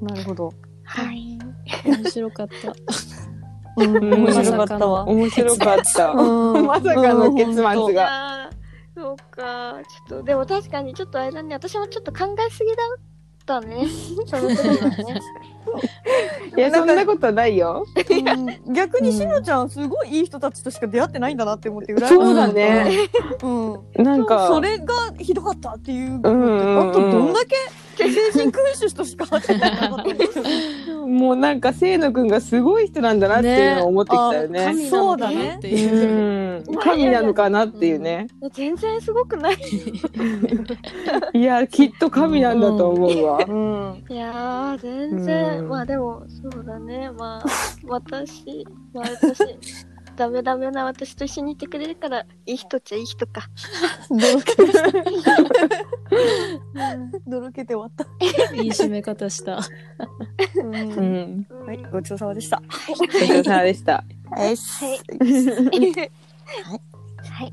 [SPEAKER 3] うんなるほど。
[SPEAKER 4] はい。
[SPEAKER 1] 面白かった。
[SPEAKER 3] うん
[SPEAKER 2] ん
[SPEAKER 3] 面白かったわ。
[SPEAKER 2] 面白かった
[SPEAKER 3] うん
[SPEAKER 2] まさかの結末が
[SPEAKER 4] そうか。ちょっと、でも確かにちょっとあれだね。私もちょっと考えすぎだったね。その時はね。
[SPEAKER 2] いやそんなことないよ。
[SPEAKER 3] うん逆にしのちゃんすごいいい人たちとしか出会ってないんだなって思って羨ましい
[SPEAKER 2] そうだね。
[SPEAKER 3] うん。
[SPEAKER 2] なんか。
[SPEAKER 3] それがひどかったっていう、
[SPEAKER 2] うんうんうん。
[SPEAKER 3] あとどんだけ成人君主としか会ってなかった
[SPEAKER 2] もうなんか清野くんがすごい人なんだなっていうのを思ってきたよね。
[SPEAKER 1] 神なのかな
[SPEAKER 3] そうだね。
[SPEAKER 1] っていう。
[SPEAKER 2] うん。神なのかなっていうね。
[SPEAKER 4] 全然すごくない。
[SPEAKER 2] いやきっと神なんだと思うわ。
[SPEAKER 3] うん。
[SPEAKER 4] いやー、全然。
[SPEAKER 2] うん。
[SPEAKER 4] まあでも、そうだね。まあ、私、まあ私、ダメダメな私と一緒にいてくれるから、いい人っちゃいい人か。
[SPEAKER 3] どろけてどろけて終わった、
[SPEAKER 1] いい締め方した。
[SPEAKER 3] うん。
[SPEAKER 2] うん。
[SPEAKER 3] はいごちそうさまでした。
[SPEAKER 2] ごちそうさまでした。
[SPEAKER 3] はい。
[SPEAKER 4] はい。はい。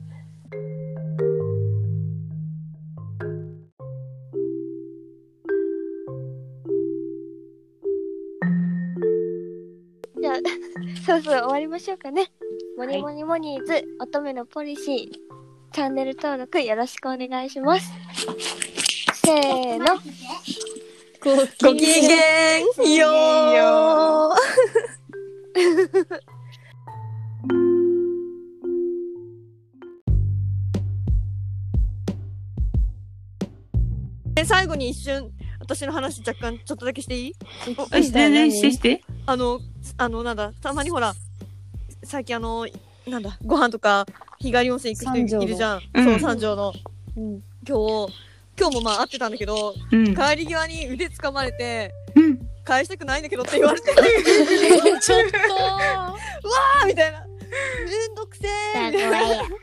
[SPEAKER 4] じゃあ、そろそろ終わりましょうかね。モニモニモニーズ、乙女のポリシー、チャンネル登録よろしくお願いします。せーの。
[SPEAKER 1] ご
[SPEAKER 3] ごきげんよー え最後に一瞬。私の話若干ちょっとだけしていい？
[SPEAKER 2] して。
[SPEAKER 3] あのあのなんだたまにほら最近あのなんだご飯とか日帰り温泉行く人いるじゃん、
[SPEAKER 2] うん
[SPEAKER 3] そう三条の
[SPEAKER 1] うん
[SPEAKER 3] 今日今日もまあ会ってたんだけど
[SPEAKER 2] うん
[SPEAKER 3] 帰り際に腕掴まれて
[SPEAKER 2] うん
[SPEAKER 3] 返したくないんだけどって言われて
[SPEAKER 1] ちょっ
[SPEAKER 3] あ ーみたいな。めんどくせーみたいな。
[SPEAKER 4] 怖い。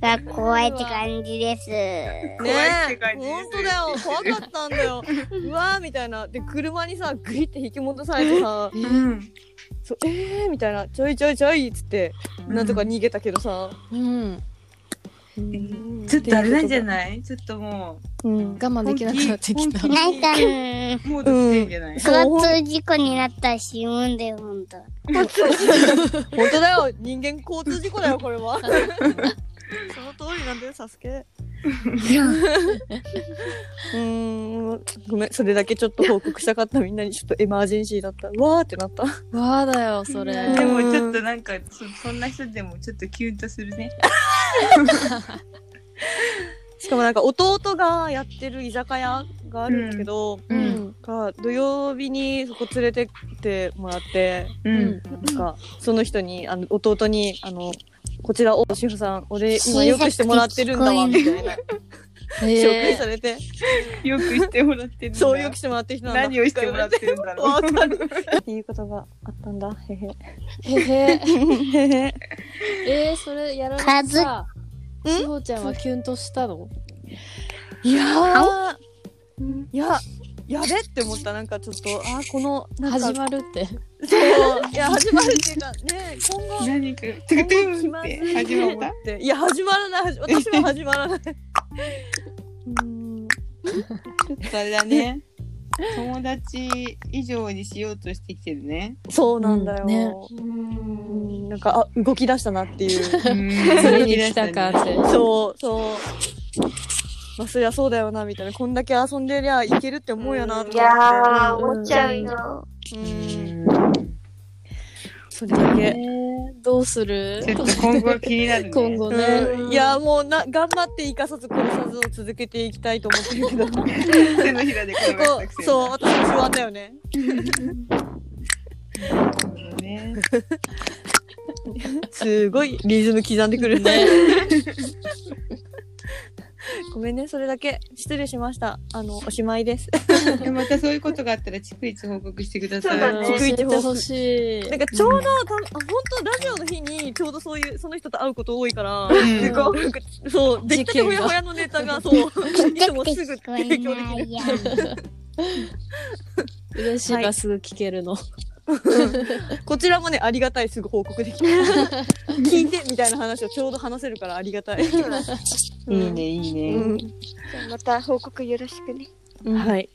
[SPEAKER 4] が怖いって感じです。
[SPEAKER 3] ねえ、
[SPEAKER 2] じです
[SPEAKER 3] ほんとだよ。怖かったんだよ。うわーみたいな。で、車にさ、グイって引き戻されてさ、
[SPEAKER 2] うん
[SPEAKER 3] そうえーみたいな。ちょいちょいちょいっつって、なんとか逃げたけどさ。
[SPEAKER 1] と。うん。
[SPEAKER 2] ちょっとあれなんじゃない？ちょっともう
[SPEAKER 3] うん。
[SPEAKER 1] 我慢できなくなってきた。
[SPEAKER 5] なんかね、
[SPEAKER 2] モードしてんじゃない、
[SPEAKER 5] 交通事故になったら死ぬんだよ、ほんと。
[SPEAKER 3] 本当だよ。人間交通事故だよ、これは。その通りなんだよ、サスケ。うーん。ごめん、それだけちょっと報告したかったみんなにちょっとエマージェンシーだった。うわーってなった。
[SPEAKER 1] わあだよ、それ。
[SPEAKER 2] でもちょっとなんかそそんな人でもちょっとキュンとするね。
[SPEAKER 3] しかもなんか弟がやってる居酒屋があるんですけど、
[SPEAKER 1] う
[SPEAKER 3] うんん。が土曜日にそこ連れてってもらって、
[SPEAKER 2] う
[SPEAKER 1] うん。
[SPEAKER 3] なんかその人に、あの弟に、あの、こちら、おしほさん、俺今よくしてもらってるんだわ、みたいな。紹介さ
[SPEAKER 1] え
[SPEAKER 3] れて、
[SPEAKER 2] よくしてもらってるんだ。
[SPEAKER 3] そうよくしてもらってる人なんだ。
[SPEAKER 2] 何をしてもらってるんだろう。
[SPEAKER 3] わかる。っていうことがあったんだ。へへ。
[SPEAKER 1] ー、へへ。
[SPEAKER 3] へへ。
[SPEAKER 1] えー、それやらなくてさ、しほちゃんはキュンとしたの？
[SPEAKER 3] いやー、いや、やべって思った。なんかちょっと、あー、この、なんか、
[SPEAKER 1] 始まるって。
[SPEAKER 3] そう。いや、始まるっていうか、ね、今後、
[SPEAKER 2] 何か、トゥ
[SPEAKER 3] 今
[SPEAKER 2] トゥンって始まった？
[SPEAKER 3] て。いや、始まらない。私も始まらない。うーん。
[SPEAKER 2] それだね。友達以上にしようとしてきてるね。
[SPEAKER 3] そうなんだよ。
[SPEAKER 1] うんね
[SPEAKER 3] うんなんか、あ、動き出したなっていう。
[SPEAKER 1] それに来たかって。
[SPEAKER 3] そう、そう。まあ、そりゃそうだよな、みたいな。こんだけ遊んでりゃいけるって思うよな、と思って。
[SPEAKER 4] いやー、
[SPEAKER 3] うん
[SPEAKER 4] 思っちゃうよ。
[SPEAKER 3] うん。それだ
[SPEAKER 1] え
[SPEAKER 3] け。
[SPEAKER 1] ー、どうする？
[SPEAKER 2] ちょっと今後気になるね。
[SPEAKER 1] 今後ね。
[SPEAKER 3] うんいや、もうな、頑張って生かさず殺さずを続けていきたいと思ってるけど。こ
[SPEAKER 2] 手のひらで転がしたくせに
[SPEAKER 3] そう、私も不安だよね。
[SPEAKER 2] そうね。
[SPEAKER 3] すごいリズム刻んでくるね。ごめんね、それだけ失礼しました。あの、おしまいです。
[SPEAKER 2] でまたそういうことがあったら逐一報告してください。
[SPEAKER 4] そうだね
[SPEAKER 1] 教えてほしい。
[SPEAKER 3] なんかちょうど、たあ本当ラジオの日にちょうどそういうその人と会うこと多いから、
[SPEAKER 2] ん
[SPEAKER 3] なんそう出来たてほやほやのネタがそう いつもすぐ提供できる。
[SPEAKER 1] 嬉しいがすぐ聞けるの。
[SPEAKER 3] こちらもねありがたいすぐ報告できる。聞いてみたいな話をちょうど話せるからありがたい。
[SPEAKER 2] いいね、いいね。
[SPEAKER 3] うん
[SPEAKER 4] じゃあまた報告よろしくね。
[SPEAKER 3] はい。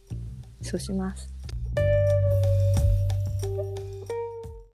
[SPEAKER 3] そうします。